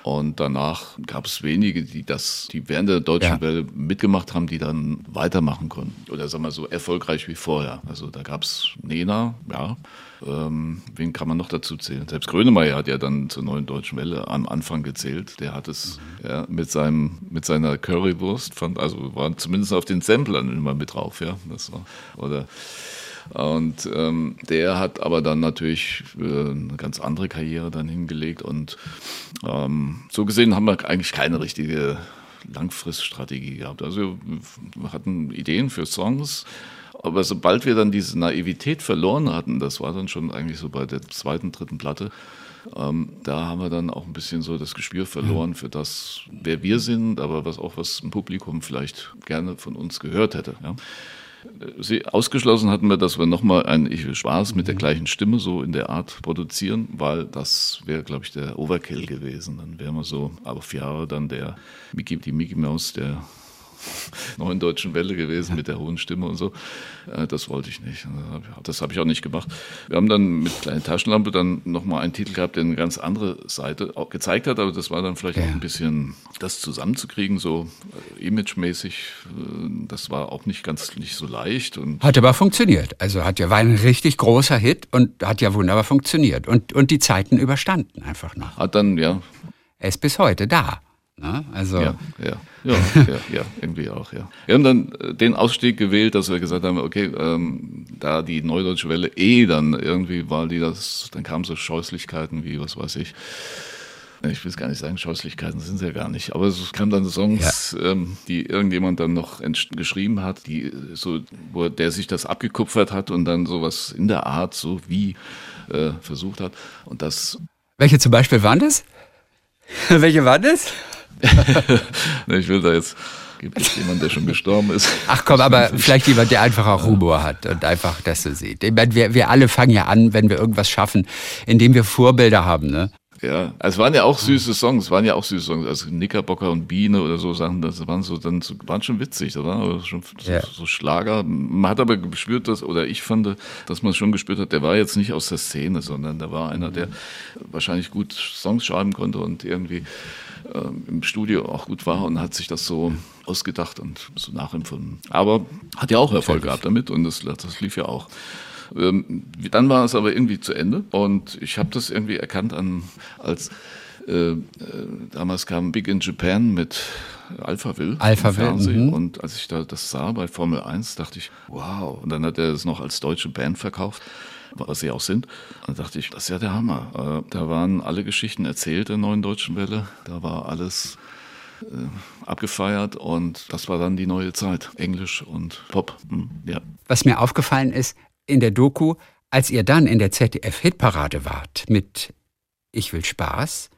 Und danach gab es wenige, die das, die während der deutschen ja. Welle mitgemacht haben, die dann weitermachen konnten. Oder sagen wir so erfolgreich wie vorher. Also da gab es Nena, ja. Ähm, wen kann man noch dazu zählen? Selbst Grönemeyer hat ja dann zur neuen deutschen Welle am Anfang gezählt. Der hat es mhm. ja, mit seinem mit seiner Currywurst, fand, also war zumindest auf den Samplern immer mit drauf, ja. Das war oder und ähm, der hat aber dann natürlich äh, eine ganz andere Karriere dann hingelegt. Und ähm, so gesehen haben wir eigentlich keine richtige Langfriststrategie gehabt. Also wir hatten Ideen für Songs, aber sobald wir dann diese Naivität verloren hatten, das war dann schon eigentlich so bei der zweiten, dritten Platte, ähm, da haben wir dann auch ein bisschen so das Gespür verloren für das, wer wir sind, aber was auch was ein Publikum vielleicht gerne von uns gehört hätte. Ja. Sie ausgeschlossen hatten wir, dass wir nochmal ein Ich will Spaß mit der gleichen Stimme so in der Art produzieren, weil das wäre, glaube ich, der Overkill gewesen. Dann wären wir so auf Jahre dann der Mickey, die Mickey Mouse der neuen deutschen Welle gewesen mit der hohen Stimme und so. Äh, das wollte ich nicht. Das habe ich auch nicht gemacht. Wir haben dann mit kleiner Taschenlampe dann nochmal einen Titel gehabt, der eine ganz andere Seite auch gezeigt hat, aber das war dann vielleicht ja. auch ein bisschen das zusammenzukriegen, so äh, imagemäßig. Äh, das war auch nicht ganz nicht so leicht. Und hat aber funktioniert. Also hat ja, war ein richtig großer Hit und hat ja wunderbar funktioniert und, und die Zeiten überstanden einfach noch. Hat dann, ja. Er ist bis heute da. Ne? Also ja, ja, ja, ja, ja, irgendwie auch, ja. Wir haben dann äh, den Ausstieg gewählt, dass wir gesagt haben, okay, ähm, da die Neudeutsche Welle eh dann irgendwie war, die das, dann kamen so Scheußlichkeiten wie, was weiß ich, ich will es gar nicht sagen, Scheußlichkeiten sind es ja gar nicht, aber es kamen dann Songs, ja. ähm, die irgendjemand dann noch geschrieben hat, die so, wo der sich das abgekupfert hat und dann sowas in der Art, so wie äh, versucht hat. Und das. Welche zum Beispiel waren das? Welche waren das? ich will da jetzt Gibt es jemanden, der schon gestorben ist? Ach komm, aber vielleicht jemand, der einfach auch Humor hat und einfach das so sieht. Ich meine, wir, wir alle fangen ja an, wenn wir irgendwas schaffen, indem wir Vorbilder haben. Ne? Ja, es waren ja auch süße Songs, es waren ja auch süße Songs, also Knickerbocker und Biene oder so Sachen, das waren so dann waren schon witzig, das waren schon so, ja. so, Schlager. Man hat aber gespürt, dass, oder ich fand, dass man schon gespürt hat, der war jetzt nicht aus der Szene, sondern da war einer, der wahrscheinlich gut Songs schreiben konnte und irgendwie äh, im Studio auch gut war und hat sich das so ausgedacht und so nachempfunden. Aber hat ja auch Erfolg gehabt damit und das, das lief ja auch. Ähm, dann war es aber irgendwie zu Ende und ich habe das irgendwie erkannt an, als äh, äh, damals kam Big in Japan mit Alphaville Alphaville. Mhm. Und als ich da das sah bei Formel 1, dachte ich, wow. Und dann hat er es noch als deutsche Band verkauft, was sie auch sind. Und da dachte ich, das ist ja der Hammer. Äh, da waren alle Geschichten erzählt der neuen deutschen Welle. Da war alles äh, abgefeiert und das war dann die neue Zeit. Englisch und Pop. Hm, ja. Was mir aufgefallen ist, in der Doku, als ihr dann in der ZDF-Hitparade wart mit Ich will Spaß,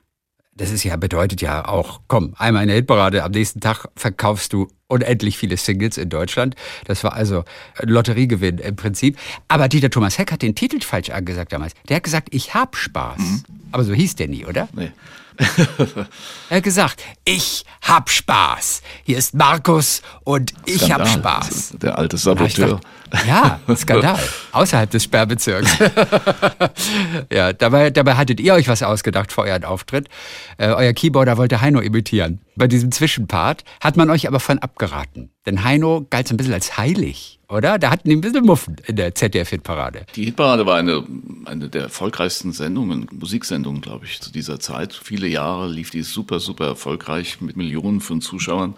das ist ja, bedeutet ja auch, komm, einmal in der Hitparade, am nächsten Tag verkaufst du unendlich viele Singles in Deutschland. Das war also ein Lotteriegewinn im Prinzip. Aber Dieter Thomas Heck hat den Titel falsch angesagt damals. Der hat gesagt, ich hab Spaß. Mhm. Aber so hieß der nie, oder? Nee. er hat gesagt, ich hab Spaß. Hier ist Markus und ich Skandal. hab Spaß. Der alte Saboteur. Ja, Skandal. Außerhalb des Sperrbezirks. ja, dabei, dabei hattet ihr euch was ausgedacht vor euren Auftritt. Äh, euer Keyboarder wollte Heino imitieren. Bei diesem Zwischenpart hat man euch aber von abgeraten. Denn Heino galt so ein bisschen als heilig, oder? Da hatten die ein bisschen Muffen in der ZDF-Hitparade. Die Hitparade war eine, eine der erfolgreichsten Sendungen, Musiksendungen, glaube ich, zu dieser Zeit. Viele Jahre lief die super, super erfolgreich mit Millionen von Zuschauern.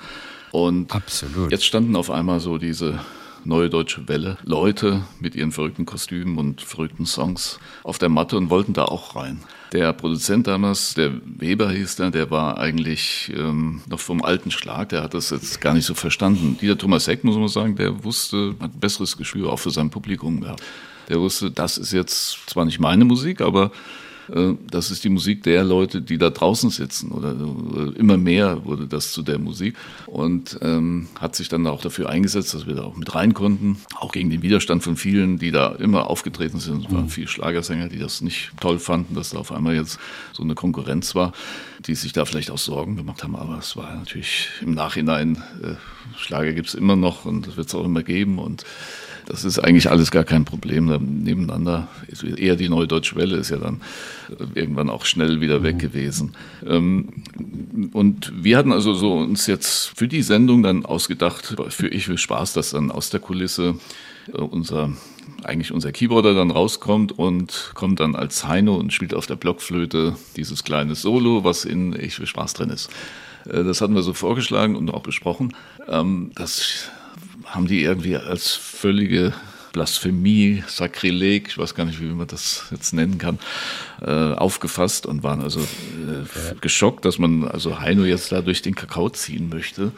Und Absolut. jetzt standen auf einmal so diese Neue Deutsche Welle, Leute mit ihren verrückten Kostümen und verrückten Songs auf der Matte und wollten da auch rein. Der Produzent damals, der Weber hieß der, der war eigentlich ähm, noch vom alten Schlag, der hat das jetzt gar nicht so verstanden. Dieser Thomas Heck, muss man sagen, der wusste, hat ein besseres Gespür auch für sein Publikum gehabt. Der wusste, das ist jetzt zwar nicht meine Musik, aber das ist die Musik der Leute, die da draußen sitzen. Oder, immer mehr wurde das zu der Musik. Und ähm, hat sich dann auch dafür eingesetzt, dass wir da auch mit rein konnten. Auch gegen den Widerstand von vielen, die da immer aufgetreten sind. Es waren mhm. viele Schlagersänger, die das nicht toll fanden, dass da auf einmal jetzt so eine Konkurrenz war, die sich da vielleicht auch Sorgen gemacht haben. Aber es war natürlich im Nachhinein, äh, Schlager gibt es immer noch und das wird es auch immer geben. Und das ist eigentlich alles gar kein Problem nebeneinander. Eher die Neue Deutsche Welle ist ja dann irgendwann auch schnell wieder weg mhm. gewesen. Ähm, und wir hatten also so uns jetzt für die Sendung dann ausgedacht, für Ich will Spaß, dass dann aus der Kulisse äh, unser eigentlich unser Keyboarder dann rauskommt und kommt dann als Heino und spielt auf der Blockflöte dieses kleine Solo, was in Ich will Spaß drin ist. Äh, das hatten wir so vorgeschlagen und auch besprochen. Ähm, das haben die irgendwie als völlige Blasphemie, Sakrileg, ich weiß gar nicht, wie man das jetzt nennen kann, äh, aufgefasst und waren also äh, geschockt, dass man also Heino jetzt da durch den Kakao ziehen möchte.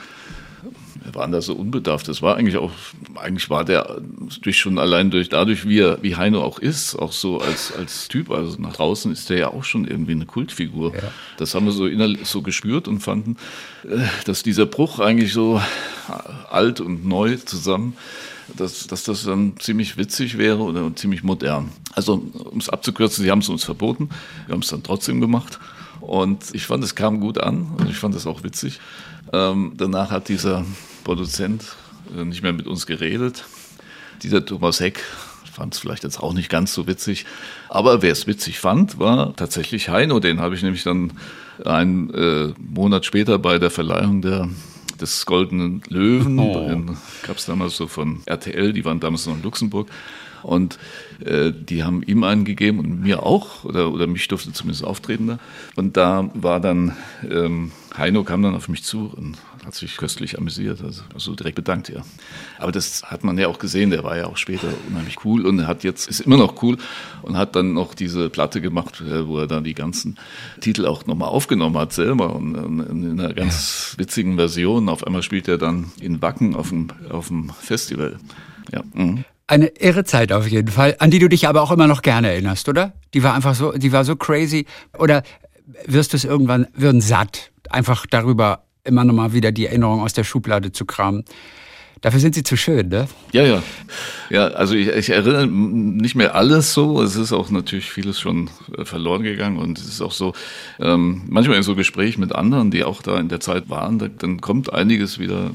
Wir waren da so unbedarft. Das war eigentlich auch, eigentlich war der durch schon allein durch dadurch, wie er, wie Heino auch ist, auch so als, als Typ, also nach draußen ist der ja auch schon irgendwie eine Kultfigur. Ja. Das haben wir so innerlich so gespürt und fanden, äh, dass dieser Bruch eigentlich so alt und neu zusammen dass, dass das dann ziemlich witzig wäre oder ziemlich modern. Also, um es abzukürzen, sie haben es uns verboten, wir haben es dann trotzdem gemacht. Und ich fand, es kam gut an und ich fand es auch witzig. Ähm, danach hat dieser Produzent äh, nicht mehr mit uns geredet. Dieser Thomas Heck fand es vielleicht jetzt auch nicht ganz so witzig. Aber wer es witzig fand, war tatsächlich Heino. Den habe ich nämlich dann einen äh, Monat später bei der Verleihung der, des Goldenen Löwen, oh. gab es damals so von RTL, die waren damals noch in Luxemburg. Und äh, die haben ihm einen gegeben und mir auch, oder, oder mich durfte zumindest auftreten da. Und da war dann, ähm, Heino kam dann auf mich zu und hat sich köstlich amüsiert, also, also direkt bedankt, ja. Aber das hat man ja auch gesehen, der war ja auch später unheimlich cool und hat jetzt, ist immer noch cool und hat dann noch diese Platte gemacht, äh, wo er dann die ganzen Titel auch nochmal aufgenommen hat selber und, und in einer ganz witzigen Version. Auf einmal spielt er dann in Wacken auf dem, auf dem Festival. Ja. Mhm. Eine irre Zeit auf jeden Fall, an die du dich aber auch immer noch gerne erinnerst, oder? Die war einfach so, die war so crazy. Oder wirst du es irgendwann, würden satt, einfach darüber immer noch mal wieder die Erinnerung aus der Schublade zu kramen. Dafür sind sie zu schön, ne? Ja, ja. Ja, also ich, ich erinnere nicht mehr alles so. Es ist auch natürlich vieles schon äh, verloren gegangen und es ist auch so, ähm, manchmal in so Gesprächen mit anderen, die auch da in der Zeit waren, da, dann kommt einiges wieder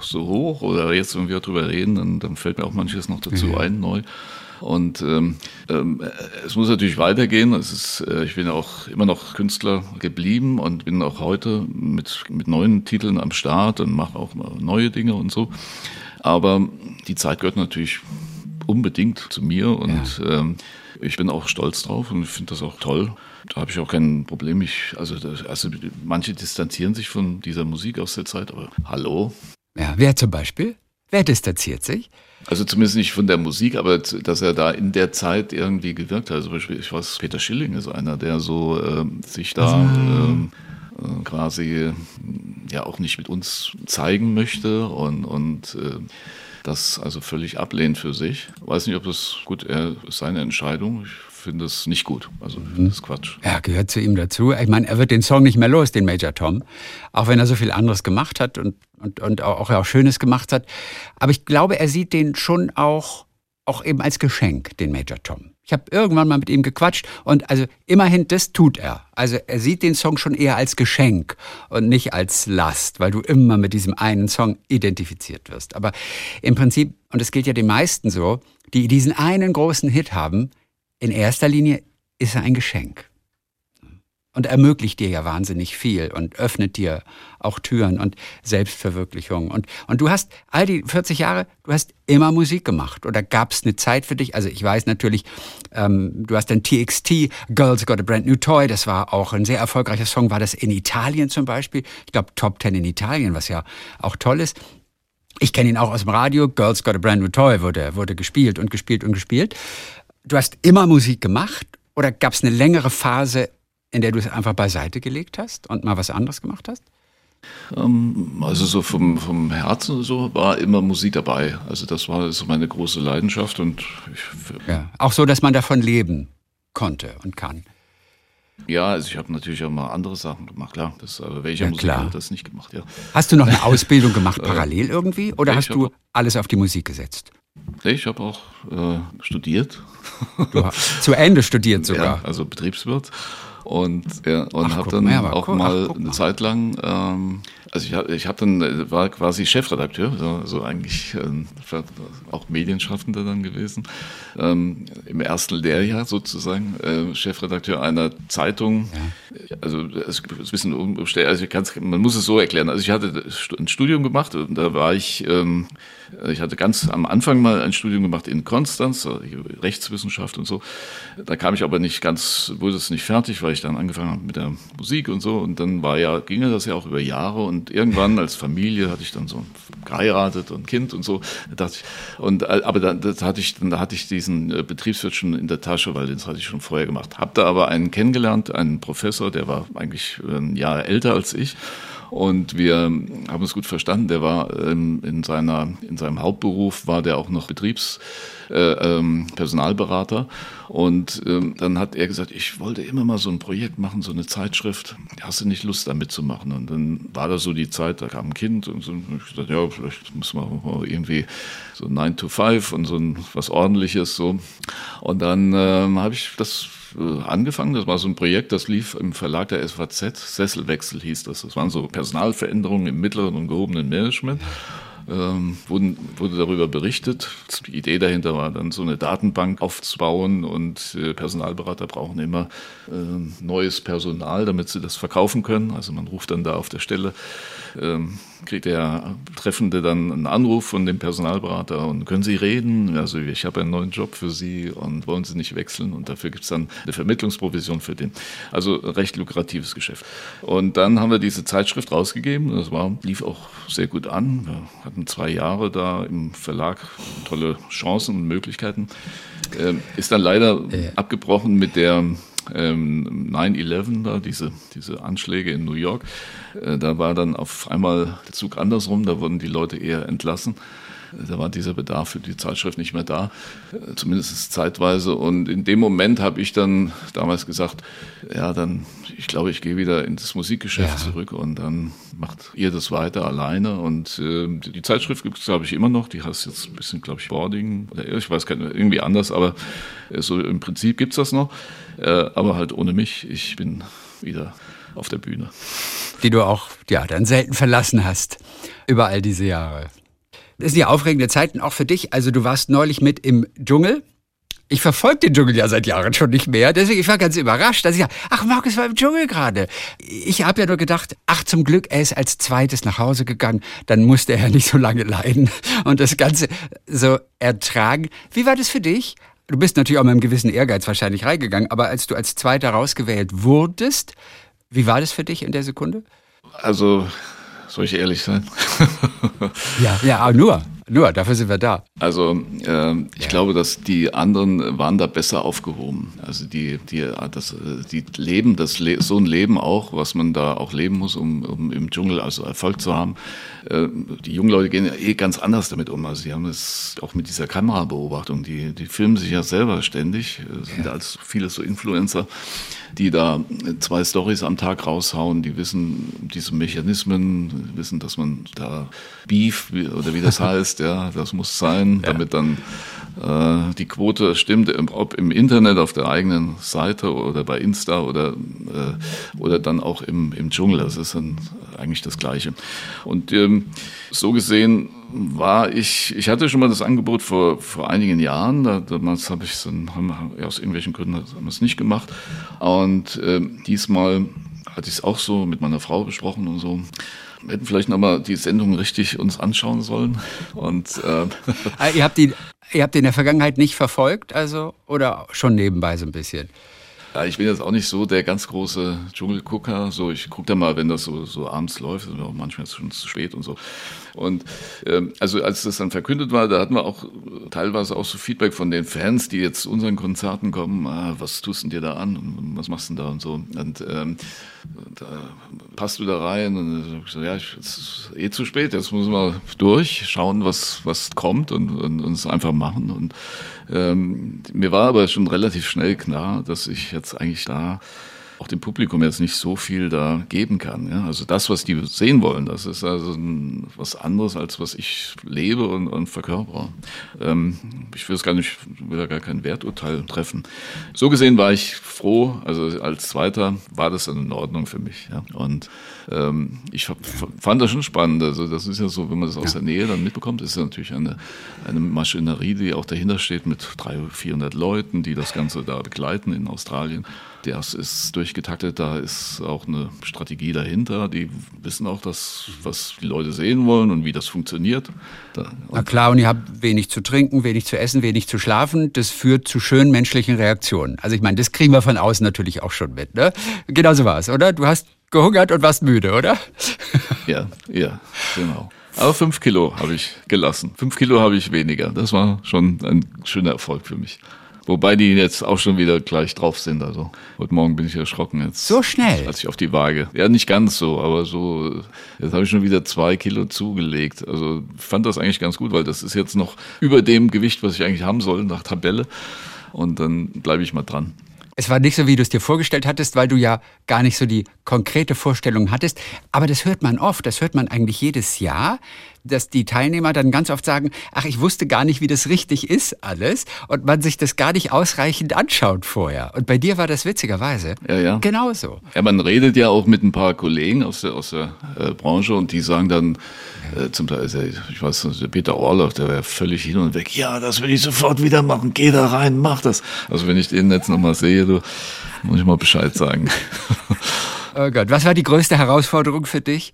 so hoch oder jetzt, wenn wir darüber reden, dann, dann fällt mir auch manches noch dazu mhm. ein, neu. Und ähm, ähm, es muss natürlich weitergehen. Es ist, äh, ich bin auch immer noch Künstler geblieben und bin auch heute mit, mit neuen Titeln am Start und mache auch neue Dinge und so. Aber die Zeit gehört natürlich unbedingt zu mir und ja. ähm, ich bin auch stolz drauf und finde das auch toll. Da habe ich auch kein Problem. Ich, also, das, also manche distanzieren sich von dieser Musik aus der Zeit, aber hallo. Ja, wer zum Beispiel? Wer distanziert sich? Also zumindest nicht von der Musik, aber dass er da in der Zeit irgendwie gewirkt hat. Also zum Beispiel, ich weiß, Peter Schilling ist einer, der so äh, sich da ähm, äh, quasi ja auch nicht mit uns zeigen möchte und, und äh, das also völlig ablehnt für sich. Weiß nicht, ob das gut er, ist seine Entscheidung. Ich finde es nicht gut. Also ich finde das Quatsch. Ja, gehört zu ihm dazu. Ich meine, er wird den Song nicht mehr los, den Major Tom. Auch wenn er so viel anderes gemacht hat und, und, und auch, auch Schönes gemacht hat. Aber ich glaube, er sieht den schon auch, auch eben als Geschenk, den Major Tom. Ich habe irgendwann mal mit ihm gequatscht und also immerhin, das tut er. Also er sieht den Song schon eher als Geschenk und nicht als Last, weil du immer mit diesem einen Song identifiziert wirst. Aber im Prinzip, und es gilt ja den meisten so, die diesen einen großen Hit haben, in erster Linie ist er ein Geschenk. Und ermöglicht dir ja wahnsinnig viel und öffnet dir auch Türen und Selbstverwirklichung. Und, und du hast all die 40 Jahre, du hast immer Musik gemacht. Oder gab es eine Zeit für dich? Also ich weiß natürlich, ähm, du hast dann TXT, Girls Got a Brand New Toy, das war auch ein sehr erfolgreicher Song. War das in Italien zum Beispiel? Ich glaube Top 10 in Italien, was ja auch toll ist. Ich kenne ihn auch aus dem Radio. Girls Got a Brand New Toy wurde, wurde gespielt und gespielt und gespielt du hast immer Musik gemacht oder gab es eine längere Phase, in der du es einfach beiseite gelegt hast und mal was anderes gemacht hast? Ähm, also so vom, vom Herzen so war immer Musik dabei. Also das war so meine große Leidenschaft und ja, auch so, dass man davon leben konnte und kann. Ja, also ich habe natürlich auch mal andere Sachen gemacht, klar. Das, aber welcher ja, Musiker hat das nicht gemacht, ja. Hast du noch eine Ausbildung gemacht parallel irgendwie oder ich hast du alles auf die Musik gesetzt? Ich habe auch äh, studiert. Du hast zu Ende studiert sogar. Ja, also Betriebswirt. Und, ja, und habe dann mal, auch guck, mal ach, eine Zeit lang ähm, also ich, ich hab dann, äh, war quasi Chefredakteur, so, so eigentlich ähm, auch Medienschaffender dann gewesen, ähm, im ersten Lehrjahr sozusagen, äh, Chefredakteur einer Zeitung. Ja. Also es ist ein bisschen umständlich, also ich kann's, man muss es so erklären. Also ich hatte ein Studium gemacht und da war ich, ähm, ich hatte ganz am Anfang mal ein Studium gemacht in Konstanz, äh, Rechtswissenschaft und so. Da kam ich aber nicht ganz, wurde es nicht fertig, weil ich dann angefangen habe mit der Musik und so. Und dann war ja, ging das ja auch über Jahre und irgendwann als Familie hatte ich dann so geheiratet und Kind und so. Da dachte ich, und, äh, aber dann, das hatte ich, dann hatte ich diesen äh, Betriebswirt schon in der Tasche, weil das hatte ich schon vorher gemacht. Hab da aber einen kennengelernt, einen Professor, der war eigentlich ein Jahr älter als ich. Und wir haben uns gut verstanden. Der war ähm, in, seiner, in seinem Hauptberuf, war der auch noch Betriebs, äh, ähm. Und ähm, dann hat er gesagt, ich wollte immer mal so ein Projekt machen, so eine Zeitschrift. Hast du nicht Lust, da mitzumachen? Und dann war das so die Zeit, da kam ein Kind und so. Ich gesagt, ja, vielleicht man mal irgendwie so 9 to 5 und so ein, was ordentliches so. Und dann ähm, habe ich das angefangen. Das war so ein Projekt, das lief im Verlag der SVZ. Sesselwechsel hieß das. Das waren so Personalveränderungen im mittleren und gehobenen Management ähm, wurden, wurde darüber berichtet. Die Idee dahinter war dann so eine Datenbank aufzubauen und äh, Personalberater brauchen immer äh, neues Personal, damit sie das verkaufen können. Also man ruft dann da auf der Stelle, ähm, kriegt der Treffende dann einen Anruf von dem Personalberater und können Sie reden? Also ich habe einen neuen Job für Sie und wollen Sie nicht wechseln? Und dafür gibt es dann eine Vermittlungsprovision für den. Also recht lukratives Geschäft. Und dann haben wir diese Zeitschrift rausgegeben. Das war, lief auch sehr gut an. Wir hatten zwei Jahre da im Verlag tolle Chancen und Möglichkeiten. Ähm, ist dann leider abgebrochen mit der ähm, 9-11 da, diese, diese Anschläge in New York. Äh, da war dann auf einmal der Zug andersrum, da wurden die Leute eher entlassen. Da war dieser Bedarf für die Zeitschrift nicht mehr da, zumindest zeitweise. Und in dem Moment habe ich dann damals gesagt, ja, dann, ich glaube, ich gehe wieder ins Musikgeschäft ja. zurück und dann macht ihr das weiter alleine. Und äh, die Zeitschrift gibt es, glaube ich, immer noch. Die heißt jetzt ein bisschen, glaube ich, Boarding oder ich weiß gar nicht, irgendwie anders, aber äh, so im Prinzip gibt es das noch. Äh, aber halt ohne mich. Ich bin wieder auf der Bühne. Die du auch, ja, dann selten verlassen hast über all diese Jahre. Das sind ja aufregende Zeiten auch für dich. Also du warst neulich mit im Dschungel. Ich verfolge den Dschungel ja seit Jahren schon nicht mehr. Deswegen, ich war ganz überrascht, dass ich ja, ach, Markus war im Dschungel gerade. Ich habe ja nur gedacht, ach, zum Glück, er ist als zweites nach Hause gegangen. Dann musste er nicht so lange leiden und das Ganze so ertragen. Wie war das für dich? Du bist natürlich auch mit einem gewissen Ehrgeiz wahrscheinlich reingegangen, aber als du als Zweiter rausgewählt wurdest, wie war das für dich in der Sekunde? Also, soll ich ehrlich sein? ja, ja, nur. Nur, dafür sind wir da. Also äh, ich ja. glaube, dass die anderen waren da besser aufgehoben. Also die, die, das, die leben das Le so ein Leben auch, was man da auch leben muss, um, um im Dschungel also Erfolg zu haben. Äh, die jungen Leute gehen ja eh ganz anders damit um. Also sie haben es auch mit dieser Kamerabeobachtung. Die, die filmen sich ja selber ständig. Sind ja. als viele so Influencer, die da zwei Stories am Tag raushauen. Die wissen diese Mechanismen, wissen, dass man da Beef oder wie das heißt ja, das muss sein, ja. damit dann äh, die Quote stimmt, ob im Internet auf der eigenen Seite oder bei Insta oder, äh, oder dann auch im, im Dschungel. Das ist dann eigentlich das Gleiche. Und ähm, so gesehen war ich, ich hatte schon mal das Angebot vor, vor einigen Jahren, da, damals habe ich wir, aus irgendwelchen Gründen haben wir es nicht gemacht. Und äh, diesmal hatte ich es auch so mit meiner Frau besprochen und so. Wir hätten vielleicht nochmal die Sendung richtig uns anschauen sollen. Und, äh ihr, habt die, ihr habt die in der Vergangenheit nicht verfolgt, also, oder schon nebenbei so ein bisschen? Ja, ich bin jetzt auch nicht so der ganz große Dschungelgucker. So, ich gucke da mal, wenn das so, so abends läuft, manchmal ist es schon zu spät und so. Und ähm, also als das dann verkündet war, da hatten wir auch teilweise auch so Feedback von den Fans, die jetzt zu unseren Konzerten kommen, ah, was tust du dir da an und was machst du denn da und so. Und ähm, da passt du da rein und ich so, ja, es ist eh zu spät, jetzt müssen wir durch, schauen, was, was kommt und, und, und es einfach machen. Und ähm, mir war aber schon relativ schnell klar, dass ich jetzt eigentlich da auch dem Publikum jetzt nicht so viel da geben kann. Ja? Also das, was die sehen wollen, das ist also ein, was anderes, als was ich lebe und, und verkörpere. Ähm, ich will es gar nicht, will da gar kein Werturteil treffen. So gesehen war ich froh, also als Zweiter war das dann in Ordnung für mich. Ja? Und ähm, ich fand das schon spannend. Also das ist ja so, wenn man das aus der Nähe dann mitbekommt, ist ja natürlich eine, eine Maschinerie, die auch dahinter steht mit 300, 400 Leuten, die das Ganze da begleiten in Australien. Das ist durchgetaktet, da ist auch eine Strategie dahinter. Die wissen auch, das, was die Leute sehen wollen und wie das funktioniert. Da, Na klar, und ihr habt wenig zu trinken, wenig zu essen, wenig zu schlafen. Das führt zu schönen menschlichen Reaktionen. Also ich meine, das kriegen wir von außen natürlich auch schon mit. Ne? Genau so war es, oder? Du hast gehungert und warst müde, oder? Ja, ja, genau. Aber fünf Kilo habe ich gelassen. Fünf Kilo habe ich weniger. Das war schon ein schöner Erfolg für mich. Wobei die jetzt auch schon wieder gleich drauf sind. Also heute Morgen bin ich erschrocken jetzt. So schnell? Als ich auf die Waage. Ja, nicht ganz so, aber so. Jetzt habe ich schon wieder zwei Kilo zugelegt. Also ich fand das eigentlich ganz gut, weil das ist jetzt noch über dem Gewicht, was ich eigentlich haben soll nach Tabelle. Und dann bleibe ich mal dran. Es war nicht so, wie du es dir vorgestellt hattest, weil du ja gar nicht so die konkrete Vorstellung hattest. Aber das hört man oft, das hört man eigentlich jedes Jahr, dass die Teilnehmer dann ganz oft sagen, ach, ich wusste gar nicht, wie das richtig ist alles und man sich das gar nicht ausreichend anschaut vorher. Und bei dir war das witzigerweise ja, ja. genauso. Ja, man redet ja auch mit ein paar Kollegen aus der, aus der äh, Branche und die sagen dann äh, zum Teil, also ich weiß, der Peter Orloff, der wäre völlig hin und weg, ja, das will ich sofort wieder machen, geh da rein, mach das. Also wenn ich den jetzt nochmal sehe, du, muss ich mal Bescheid sagen. oh Gott, was war die größte Herausforderung für dich?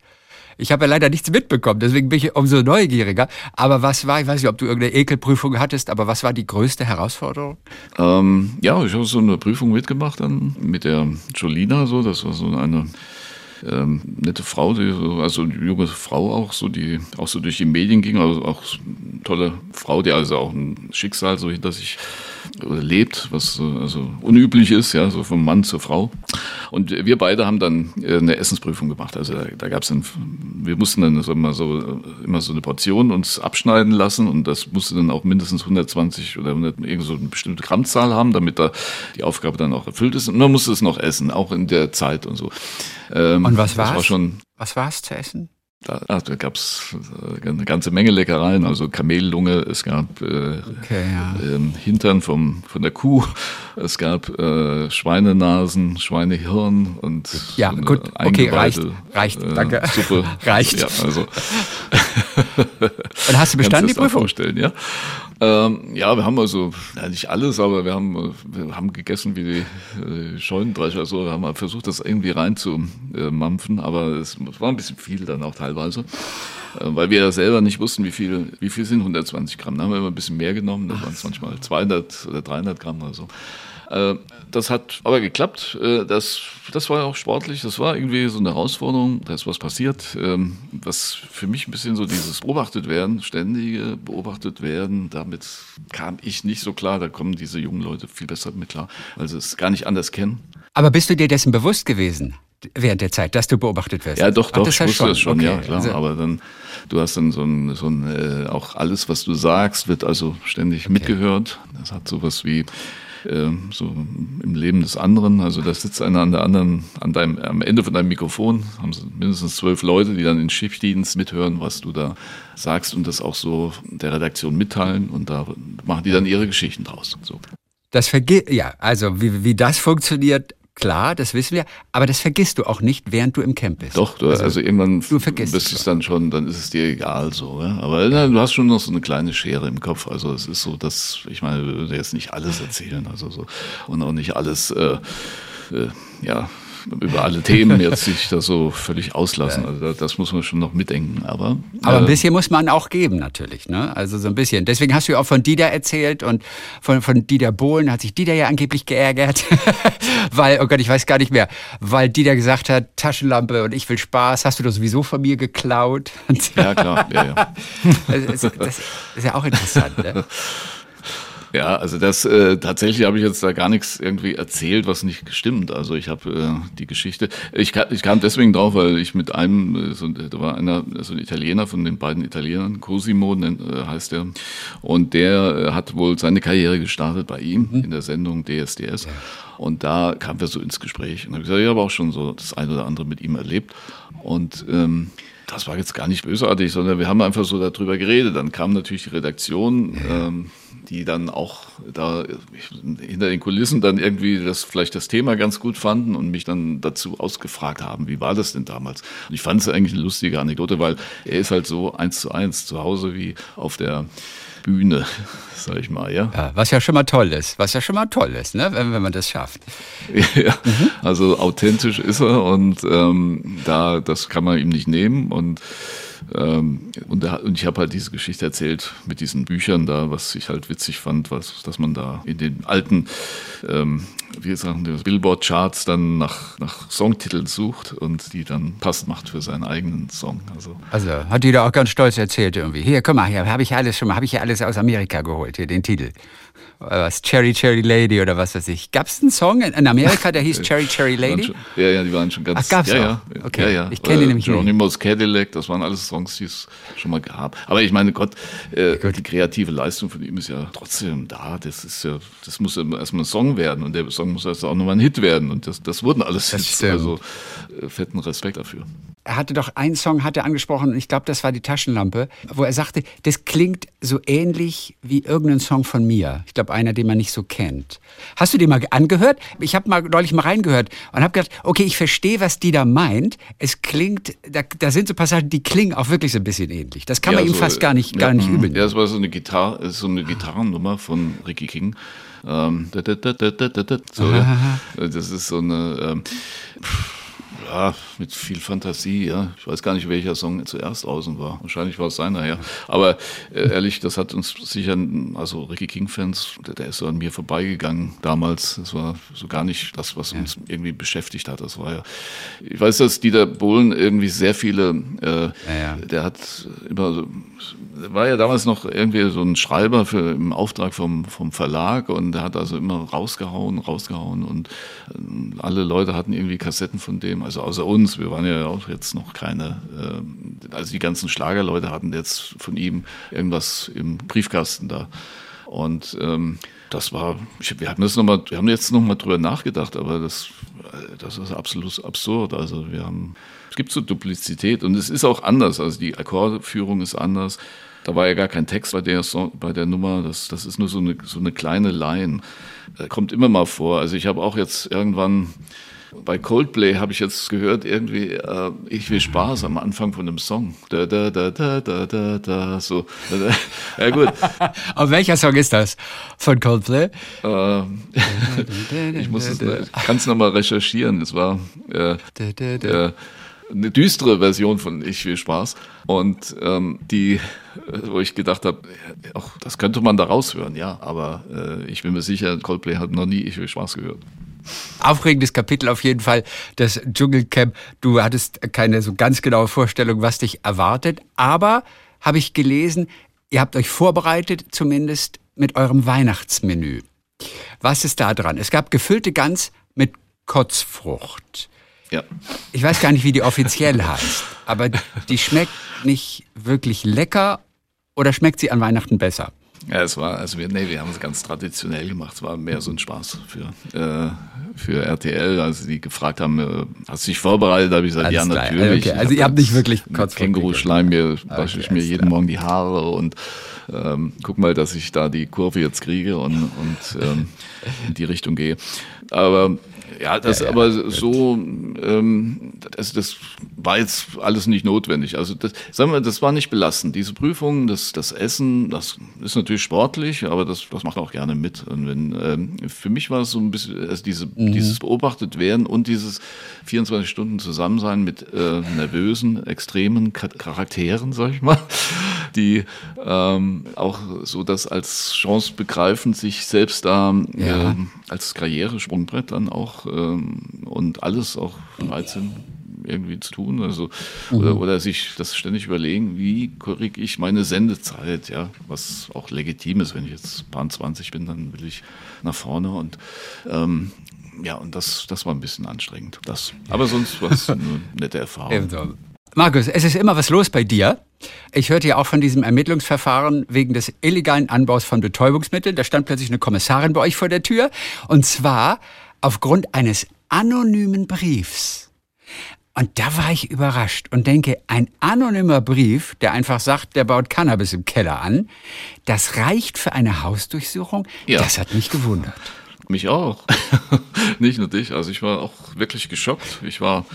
Ich habe ja leider nichts mitbekommen, deswegen bin ich umso neugieriger. Aber was war, ich weiß nicht, ob du irgendeine Ekelprüfung hattest, aber was war die größte Herausforderung? Ähm, ja, ich habe so eine Prüfung mitgemacht dann mit der Jolina, so, das war so eine ähm, nette Frau, die, also junge Frau auch, so die auch so durch die Medien ging, also auch tolle Frau, die also auch ein Schicksal so hinter sich lebt, was so, also unüblich ist, ja, so vom Mann zur Frau. Und wir beide haben dann äh, eine Essensprüfung gemacht. Also da, da gab es dann, wir mussten dann so immer so immer so eine Portion uns abschneiden lassen und das musste dann auch mindestens 120 oder 100, irgend so eine bestimmte Grammzahl haben, damit da die Aufgabe dann auch erfüllt ist. Und man musste es noch essen, auch in der Zeit und so. Ähm, und was war's? War schon, was war es zu essen? Da, ach, da gab es äh, eine ganze Menge Leckereien, also Kamellunge, es gab äh, okay, ja. ähm, Hintern vom, von der Kuh, es gab äh, Schweinenasen, Schweinehirn und ja, so gut, okay, reicht, reicht, äh, danke. Suppe. reicht. Ja, also. und hast du bestanden die Prüfung? Vorstellen, ja. Ähm, ja, wir haben also, ja, nicht alles, aber wir haben, wir haben gegessen wie die äh, Scheunendrescher. Also wir haben versucht, das irgendwie reinzumampfen, aber es war ein bisschen viel dann auch teilweise, äh, weil wir ja selber nicht wussten, wie viel, wie viel sind 120 Gramm. Da haben wir immer ein bisschen mehr genommen, da waren es manchmal 200 oder 300 Gramm oder so. Äh, das hat aber geklappt. Äh, das, das war auch sportlich. Das war irgendwie so eine Herausforderung. Da ist was passiert, ähm, was für mich ein bisschen so dieses beobachtet werden, ständige beobachtet werden. Damit kam ich nicht so klar. Da kommen diese jungen Leute viel besser mit klar, weil sie es gar nicht anders kennen. Aber bist du dir dessen bewusst gewesen? während der Zeit, dass du beobachtet wirst. Ja, doch, doch, ich wusste das schon, okay. ja, klar. Also, aber dann, du hast dann so ein, so ein äh, auch alles, was du sagst, wird also ständig okay. mitgehört. Das hat sowas wie, ähm, so im Leben des anderen. Also da sitzt einer an der anderen, an deinem, am Ende von deinem Mikrofon, haben mindestens zwölf Leute, die dann in Schichtdienst mithören, was du da sagst und das auch so der Redaktion mitteilen und da machen die dann ihre Geschichten draus. So. Das vergeht, ja, also wie, wie das funktioniert, Klar, das wissen wir, aber das vergisst du auch nicht, während du im Camp bist. Doch, du, also, also irgendwann du vergisst bist es dann schon, dann ist es dir egal so. Ja? Aber na, du hast schon noch so eine kleine Schere im Kopf. Also es ist so, dass ich meine, ich würde jetzt nicht alles erzählen, also so und auch nicht alles, äh, äh, ja über alle Themen jetzt sich da so völlig auslassen. Also das muss man schon noch mitdenken. Aber, aber ein äh, bisschen muss man auch geben natürlich. Ne? Also so ein bisschen. Deswegen hast du ja auch von Dieter erzählt und von, von Dieter Bohlen hat sich Dieter ja angeblich geärgert. weil, oh Gott, ich weiß gar nicht mehr, weil Dieter gesagt hat, Taschenlampe und ich will Spaß, hast du das sowieso von mir geklaut. ja, klar. Ja, ja. das, ist, das ist ja auch interessant. Ne? Ja, also das äh, tatsächlich habe ich jetzt da gar nichts irgendwie erzählt, was nicht gestimmt. Also ich habe äh, die Geschichte. Ich, kam, ich kam deswegen drauf, weil ich mit einem, äh, so, da war einer, so ein Italiener von den beiden Italienern, Cosimo nennt, äh, heißt der, und der äh, hat wohl seine Karriere gestartet bei ihm mhm. in der Sendung DSDS. Ja. Und da kamen wir so ins Gespräch. Und habe gesagt, ich habe auch schon so das eine oder andere mit ihm erlebt. Und ähm, das war jetzt gar nicht bösartig, sondern wir haben einfach so darüber geredet. Dann kam natürlich die Redaktion. Ähm, die dann auch da hinter den Kulissen dann irgendwie das vielleicht das Thema ganz gut fanden und mich dann dazu ausgefragt haben, wie war das denn damals? Und ich fand es eigentlich eine lustige Anekdote, weil er ist halt so eins zu eins zu Hause wie auf der Bühne, sag ich mal, ja. ja. Was ja schon mal toll ist, was ja schon mal toll ist, ne? wenn, wenn man das schafft. ja, mhm. also authentisch ist er und ähm, da das kann man ihm nicht nehmen und ähm, und, da, und, ich habe halt diese Geschichte erzählt mit diesen Büchern da, was ich halt witzig fand, was, dass man da in den alten, ähm, wie sagen, Billboard-Charts dann nach, nach Songtiteln sucht und die dann passt macht für seinen eigenen Song. Also, also hat die da auch ganz stolz erzählt irgendwie. Hier, guck mal, hier habe ich alles schon mal, habe ich ja alles aus Amerika geholt, hier den Titel was, Cherry Cherry Lady oder was weiß ich. Gab es einen Song in Amerika, der hieß Cherry Cherry Lady? Schon, ja, ja, die waren schon ganz. Ach, gab's ja, auch? ja, okay. ja, ja. Ich kenne die nämlich Geronimo's Cadillac, das waren alles Songs, die es schon mal gab. Aber ich meine, Gott, äh, die kreative Leistung von ihm ist ja trotzdem da. Das ist ja, das muss ja erstmal ein Song werden und der Song muss erst auch nochmal ein Hit werden und das, das wurden alles das Hits. Stimmt. Also äh, fetten Respekt dafür er hatte doch einen Song hat er angesprochen und ich glaube, das war die Taschenlampe, wo er sagte, das klingt so ähnlich wie irgendein Song von mir. Ich glaube, einer, den man nicht so kennt. Hast du den mal angehört? Ich habe mal neulich mal reingehört und habe gedacht, okay, ich verstehe, was die da meint. Es klingt, da, da, sind so Passagen, die klingen auch wirklich so ein bisschen ähnlich. Das kann ja, man ihm fast gar nicht, ja, gar nicht übel Ja, das war so eine Gitarre, so eine Gitarrennummer von Ricky King. Ähm, so, ja. Das ist so eine ähm, ja, mit viel Fantasie, ja. Ich weiß gar nicht, welcher Song zuerst außen war. Wahrscheinlich war es seiner, ja. Aber äh, ehrlich, das hat uns sicher, also Ricky King-Fans, der, der, ist so an mir vorbeigegangen damals. Das war so gar nicht das, was uns irgendwie beschäftigt hat. Das war ja, ich weiß, dass Dieter Bohlen irgendwie sehr viele, äh, ja, ja. der hat immer so, war ja damals noch irgendwie so ein Schreiber für im Auftrag vom, vom Verlag und der hat also immer rausgehauen, rausgehauen und äh, alle Leute hatten irgendwie Kassetten von dem, also außer uns, wir waren ja auch jetzt noch keine, äh, also die ganzen Schlagerleute hatten jetzt von ihm irgendwas im Briefkasten da. Und ähm, das war, ich, wir haben das noch mal, wir haben jetzt nochmal drüber nachgedacht, aber das, äh, das ist absolut absurd. Also wir haben, es gibt so Duplizität und es ist auch anders. Also die Akkordführung ist anders. Da war ja gar kein Text bei der, bei der Nummer. Das, das ist nur so eine, so eine kleine Line. Äh, kommt immer mal vor. Also ich habe auch jetzt irgendwann bei Coldplay habe ich jetzt gehört, irgendwie, äh, ich will Spaß am Anfang von einem Song. Da, da, da, da, da, da, da, so. Ja, gut. Auf welcher Song ist das von Coldplay? Äh, ich muss es, kann es nochmal recherchieren. Es war äh, äh, eine düstere Version von Ich will Spaß. Und ähm, die, wo ich gedacht habe, auch das könnte man da raushören, ja, aber äh, ich bin mir sicher, Coldplay hat noch nie Ich will Spaß gehört. Aufregendes Kapitel auf jeden Fall, das Dschungelcamp. Du hattest keine so ganz genaue Vorstellung, was dich erwartet, aber habe ich gelesen, ihr habt euch vorbereitet, zumindest mit eurem Weihnachtsmenü. Was ist da dran? Es gab gefüllte Gans mit Kotzfrucht. Ja. Ich weiß gar nicht, wie die offiziell heißt, aber die schmeckt nicht wirklich lecker oder schmeckt sie an Weihnachten besser? Ja, es war, also wir, nee, wir haben es ganz traditionell gemacht. Es war mehr so ein Spaß für, äh, für RTL. Also die gefragt haben, äh, hast du dich vorbereitet? Da habe ich gesagt, Alles ja, klar. natürlich. Okay. Also ihr habt nicht wirklich Känguru-Schleim, mir wasche ich mir jeden klar. Morgen die Haare und ähm, guck mal, dass ich da die Kurve jetzt kriege und, und ähm, in die Richtung gehe. Aber ja, das ja, ja. aber so, ähm, das, das war jetzt alles nicht notwendig. Also das, sagen wir, das war nicht belastend. Diese Prüfung, das, das Essen, das ist natürlich sportlich, aber das, das macht auch gerne mit. Und wenn, ähm, für mich war es so ein bisschen, also diese, mhm. dieses beobachtet werden und dieses 24 Stunden Zusammensein mit äh, nervösen, extremen Charakteren, sag ich mal, die ähm, auch so das als Chance begreifen, sich selbst da ja. äh, als Karrieresprungbrett dann auch ähm, und alles auch bereit sind irgendwie zu tun. Also, mhm. oder, oder sich das ständig überlegen, wie korrigiere ich meine Sendezeit, ja, was auch legitim ist, wenn ich jetzt paar 20 bin, dann will ich nach vorne und ähm, ja, und das, das war ein bisschen anstrengend. Das, aber sonst war es eine nette Erfahrung. Markus, es ist immer was los bei dir. Ich hörte ja auch von diesem Ermittlungsverfahren wegen des illegalen Anbaus von Betäubungsmitteln. Da stand plötzlich eine Kommissarin bei euch vor der Tür. Und zwar aufgrund eines anonymen Briefs. Und da war ich überrascht und denke, ein anonymer Brief, der einfach sagt, der baut Cannabis im Keller an, das reicht für eine Hausdurchsuchung? Ja. Das hat mich gewundert. Mich auch. Nicht nur dich. Also ich war auch wirklich geschockt. Ich war,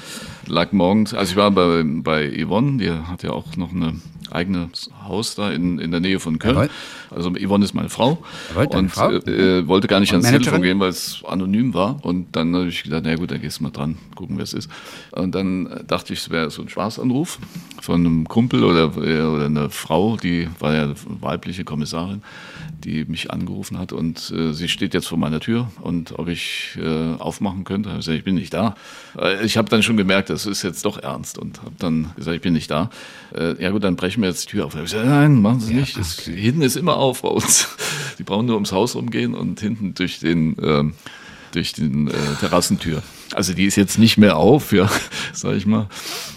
lag morgens, also ich war bei, bei Yvonne, die hat ja auch noch ein eigenes Haus da in, in der Nähe von Köln. Jawohl. Also Yvonne ist meine Frau. Jawohl, und Frau? Äh, wollte gar nicht und ans Managerin? Telefon gehen, weil es anonym war. Und dann habe ich gedacht, na gut, dann gehst du mal dran, gucken, wer es ist. Und dann dachte ich, es wäre so ein Spaßanruf von einem Kumpel oder, oder eine Frau, die war ja weibliche Kommissarin die mich angerufen hat und äh, sie steht jetzt vor meiner Tür und ob ich äh, aufmachen könnte. Ich, gesagt, ich bin nicht da. Äh, ich habe dann schon gemerkt, das ist jetzt doch ernst und habe dann gesagt, ich bin nicht da. Äh, ja gut, dann brechen wir jetzt die Tür auf. Ich gesagt, nein, machen Sie ja, nicht. Das, hinten ist immer auf bei uns. Die brauchen nur ums Haus rumgehen und hinten durch den ähm, durch den äh, Terrassentür. Also die ist jetzt nicht mehr auf, ja, sag ich mal.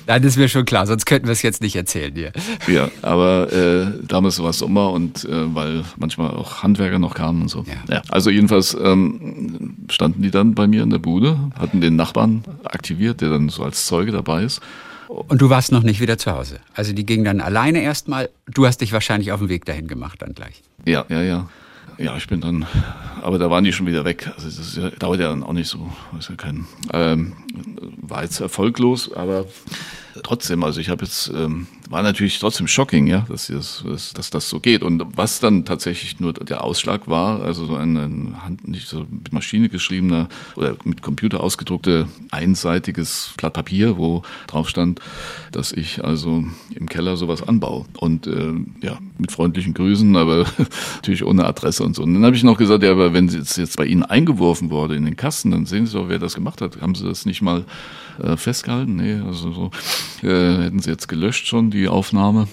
Nein, das ist mir schon klar, sonst könnten wir es jetzt nicht erzählen hier. Ja, aber äh, damals war es Sommer und äh, weil manchmal auch Handwerker noch kamen und so. Ja. ja also jedenfalls ähm, standen die dann bei mir in der Bude, hatten den Nachbarn aktiviert, der dann so als Zeuge dabei ist. Und du warst noch nicht wieder zu Hause. Also die gingen dann alleine erstmal. Du hast dich wahrscheinlich auf den Weg dahin gemacht dann gleich. Ja, ja, ja. Ja, ich bin dann, aber da waren die schon wieder weg. Also das ja, dauert ja dann auch nicht so. ist ja kein, ähm, war jetzt erfolglos, aber trotzdem, also ich habe jetzt, ähm, war natürlich trotzdem shocking, ja, dass, das, dass, das so geht. Und was dann tatsächlich nur der Ausschlag war, also so ein, ein Hand, nicht so mit Maschine geschriebener oder mit Computer ausgedruckte einseitiges Blatt Papier, wo drauf stand, dass ich also im Keller sowas anbaue. Und äh, ja, mit freundlichen Grüßen, aber natürlich ohne Adresse und so. Und dann habe ich noch gesagt, ja, aber wenn es jetzt bei Ihnen eingeworfen wurde in den Kasten, dann sehen Sie doch, wer das gemacht hat. Haben Sie das nicht mal äh, festgehalten? Nee, also so. äh, hätten sie jetzt gelöscht schon, die Aufnahme.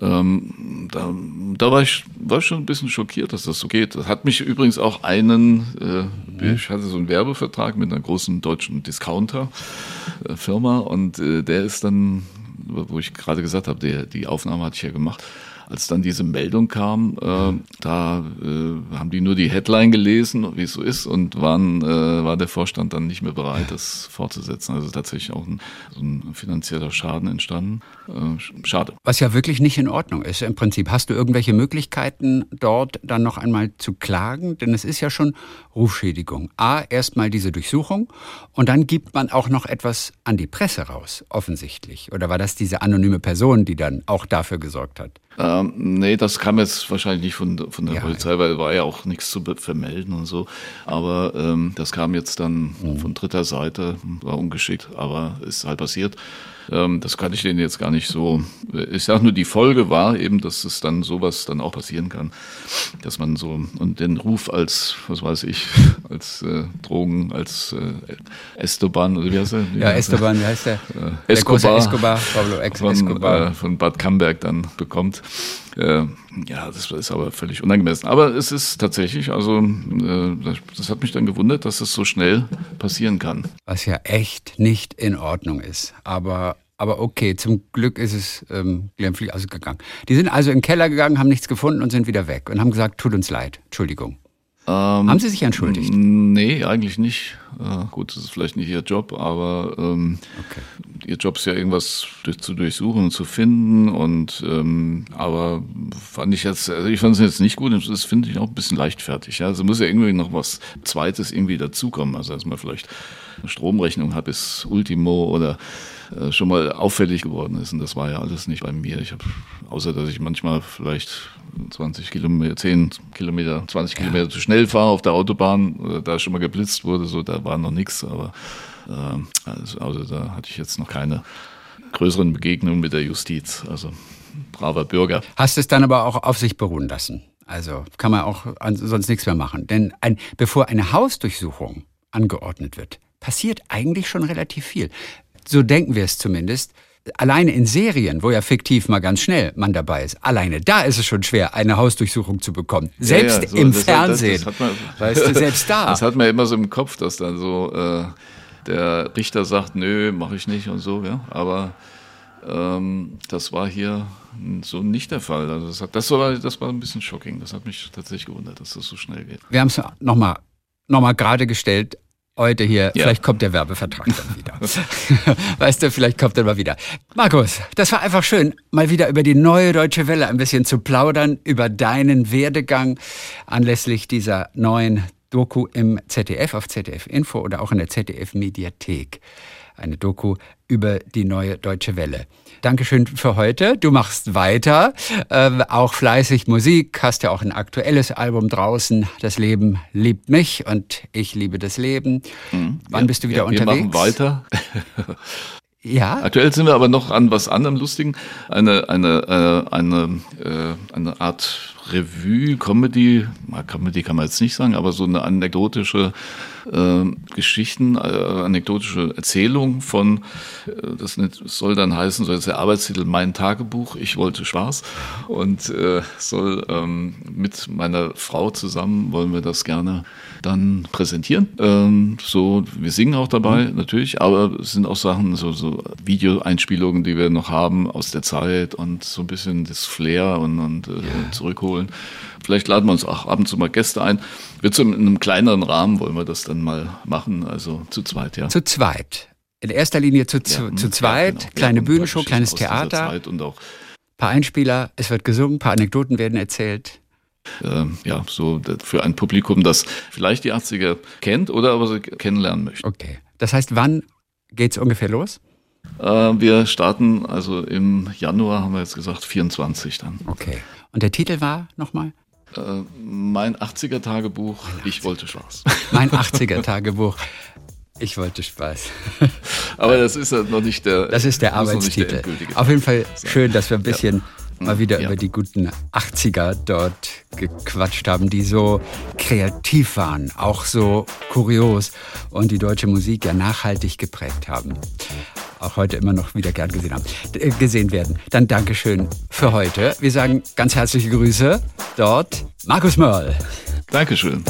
Ähm, da, da war, ich, war schon ein bisschen schockiert, dass das so geht. Das hat mich übrigens auch einen, äh, ich hatte so einen Werbevertrag mit einer großen deutschen Discounter-Firma und äh, der ist dann, wo ich gerade gesagt habe, der, die Aufnahme hatte ich ja gemacht, als dann diese Meldung kam, äh, da äh, haben die nur die Headline gelesen, wie es so ist, und waren, äh, war der Vorstand dann nicht mehr bereit, das fortzusetzen. Also tatsächlich auch ein, so ein finanzieller Schaden entstanden. Äh, schade. Was ja wirklich nicht in Ordnung ist. Im Prinzip hast du irgendwelche Möglichkeiten, dort dann noch einmal zu klagen, denn es ist ja schon Rufschädigung. A, erstmal diese Durchsuchung und dann gibt man auch noch etwas an die Presse raus, offensichtlich. Oder war das diese anonyme Person, die dann auch dafür gesorgt hat? Ähm, nee, das kam jetzt wahrscheinlich nicht von, von der ja, Polizei, weil war ja auch nichts zu vermelden und so. Aber ähm, das kam jetzt dann mhm. von dritter Seite, war ungeschickt, aber ist halt passiert. Ähm, das kann ich denen jetzt gar nicht so. Ich sage nur, die Folge war eben, dass es dann sowas dann auch passieren kann, dass man so und den Ruf als, was weiß ich, als äh, Drogen, als äh, Esteban oder wie heißt er? Ja, Esteban, wie heißt der? Äh, Escobar, der Escobar, Pablo Ex von, Escobar. Äh, von Bad Camberg dann bekommt. Äh, ja, das ist aber völlig unangemessen. Aber es ist tatsächlich, also äh, das hat mich dann gewundert, dass es so schnell passieren kann. Was ja echt nicht in Ordnung ist. Aber aber okay, zum Glück ist es ähm, glimpflich ausgegangen. Die sind also in den Keller gegangen, haben nichts gefunden und sind wieder weg und haben gesagt, tut uns leid, Entschuldigung. Ähm, Haben Sie sich entschuldigt? Nee, eigentlich nicht. Äh, gut, das ist vielleicht nicht Ihr Job, aber ähm, okay. Ihr Job ist ja irgendwas durch, zu durchsuchen und zu finden. Und ähm, aber fand ich jetzt, also ich fand es jetzt nicht gut. Das finde ich auch ein bisschen leichtfertig. Ja? Also muss ja irgendwie noch was Zweites irgendwie dazukommen. Also dass man vielleicht eine Stromrechnung hat bis Ultimo oder äh, schon mal auffällig geworden ist. Und das war ja alles nicht bei mir. Ich habe, außer dass ich manchmal vielleicht 20 Kilometer, 10 Kilometer, 20 ja. Kilometer zu schnell fahre auf der Autobahn, äh, da schon mal geblitzt wurde, so da war noch nichts, aber äh, also, also da hatte ich jetzt noch keine größeren Begegnungen mit der Justiz. Also braver Bürger. Hast es dann aber auch auf sich beruhen lassen? Also kann man auch sonst nichts mehr machen. Denn ein, bevor eine Hausdurchsuchung angeordnet wird, passiert eigentlich schon relativ viel. So denken wir es zumindest alleine in Serien, wo ja fiktiv mal ganz schnell man dabei ist, alleine da ist es schon schwer, eine Hausdurchsuchung zu bekommen. Selbst ja, ja, so, im das Fernsehen. Das, das man, weißt du, selbst da. Das hat man immer so im Kopf, dass dann so äh, der Richter sagt, nö, mache ich nicht und so, ja. Aber ähm, das war hier so nicht der Fall. Also das, hat, das, war, das war ein bisschen shocking. Das hat mich tatsächlich gewundert, dass das so schnell geht. Wir haben es nochmal noch mal gerade gestellt heute hier. Ja. Vielleicht kommt der Werbevertrag dann wieder. weißt du, vielleicht kommt er mal wieder. Markus, das war einfach schön, mal wieder über die neue Deutsche Welle ein bisschen zu plaudern, über deinen Werdegang anlässlich dieser neuen Doku im ZDF, auf ZDF Info oder auch in der ZDF Mediathek. Eine Doku über die neue Deutsche Welle. Dankeschön für heute. Du machst weiter, äh, auch fleißig Musik, hast ja auch ein aktuelles Album draußen. Das Leben liebt mich und ich liebe das Leben. Mhm. Wann ja, bist du wieder ja, unterwegs? Wir machen weiter. Ja. Aktuell sind wir aber noch an was anderem Lustigen. Eine, eine, äh, eine, äh, eine Art Revue, Comedy, Comedy kann man jetzt nicht sagen, aber so eine anekdotische äh, Geschichten, äh, anekdotische Erzählung von, äh, das soll dann heißen, so ist der Arbeitstitel Mein Tagebuch, ich wollte Spaß und äh, soll ähm, mit meiner Frau zusammen wollen wir das gerne dann präsentieren. Ähm, so, wir singen auch dabei mhm. natürlich, aber es sind auch Sachen, so, so Videoeinspielungen, die wir noch haben aus der Zeit und so ein bisschen das Flair und, und äh, ja. zurückholen. Vielleicht laden wir uns auch ab und zu mal Gäste ein. Wird so in einem kleineren Rahmen wollen wir das dann mal machen, also zu zweit, ja. Zu zweit. In erster Linie zu, zu, ja, zu zweit, genau. kleine Bühnenshow, kleines Theater, und auch paar Einspieler, es wird gesungen, paar Anekdoten werden erzählt. Äh, ja, so für ein Publikum, das vielleicht die 80er kennt oder aber sie kennenlernen möchte. Okay. Das heißt, wann geht es ungefähr los? Äh, wir starten also im Januar, haben wir jetzt gesagt, 24 dann. Okay. Und der Titel war nochmal? Äh, mein 80er Tagebuch, ich wollte Spaß. Mein 80er Tagebuch. Ich wollte Spaß. Aber das ist ja noch nicht der. Das ist der Arbeitstitel. Der Auf jeden Fall schön, dass wir ein bisschen ja. mal wieder ja. über die guten 80er dort gequatscht haben, die so kreativ waren, auch so kurios und die deutsche Musik ja nachhaltig geprägt haben. Auch heute immer noch wieder gern gesehen, haben, äh, gesehen werden. Dann Dankeschön für heute. Wir sagen ganz herzliche Grüße dort. Markus Mörl. Dankeschön.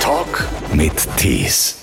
Talk mit Tees.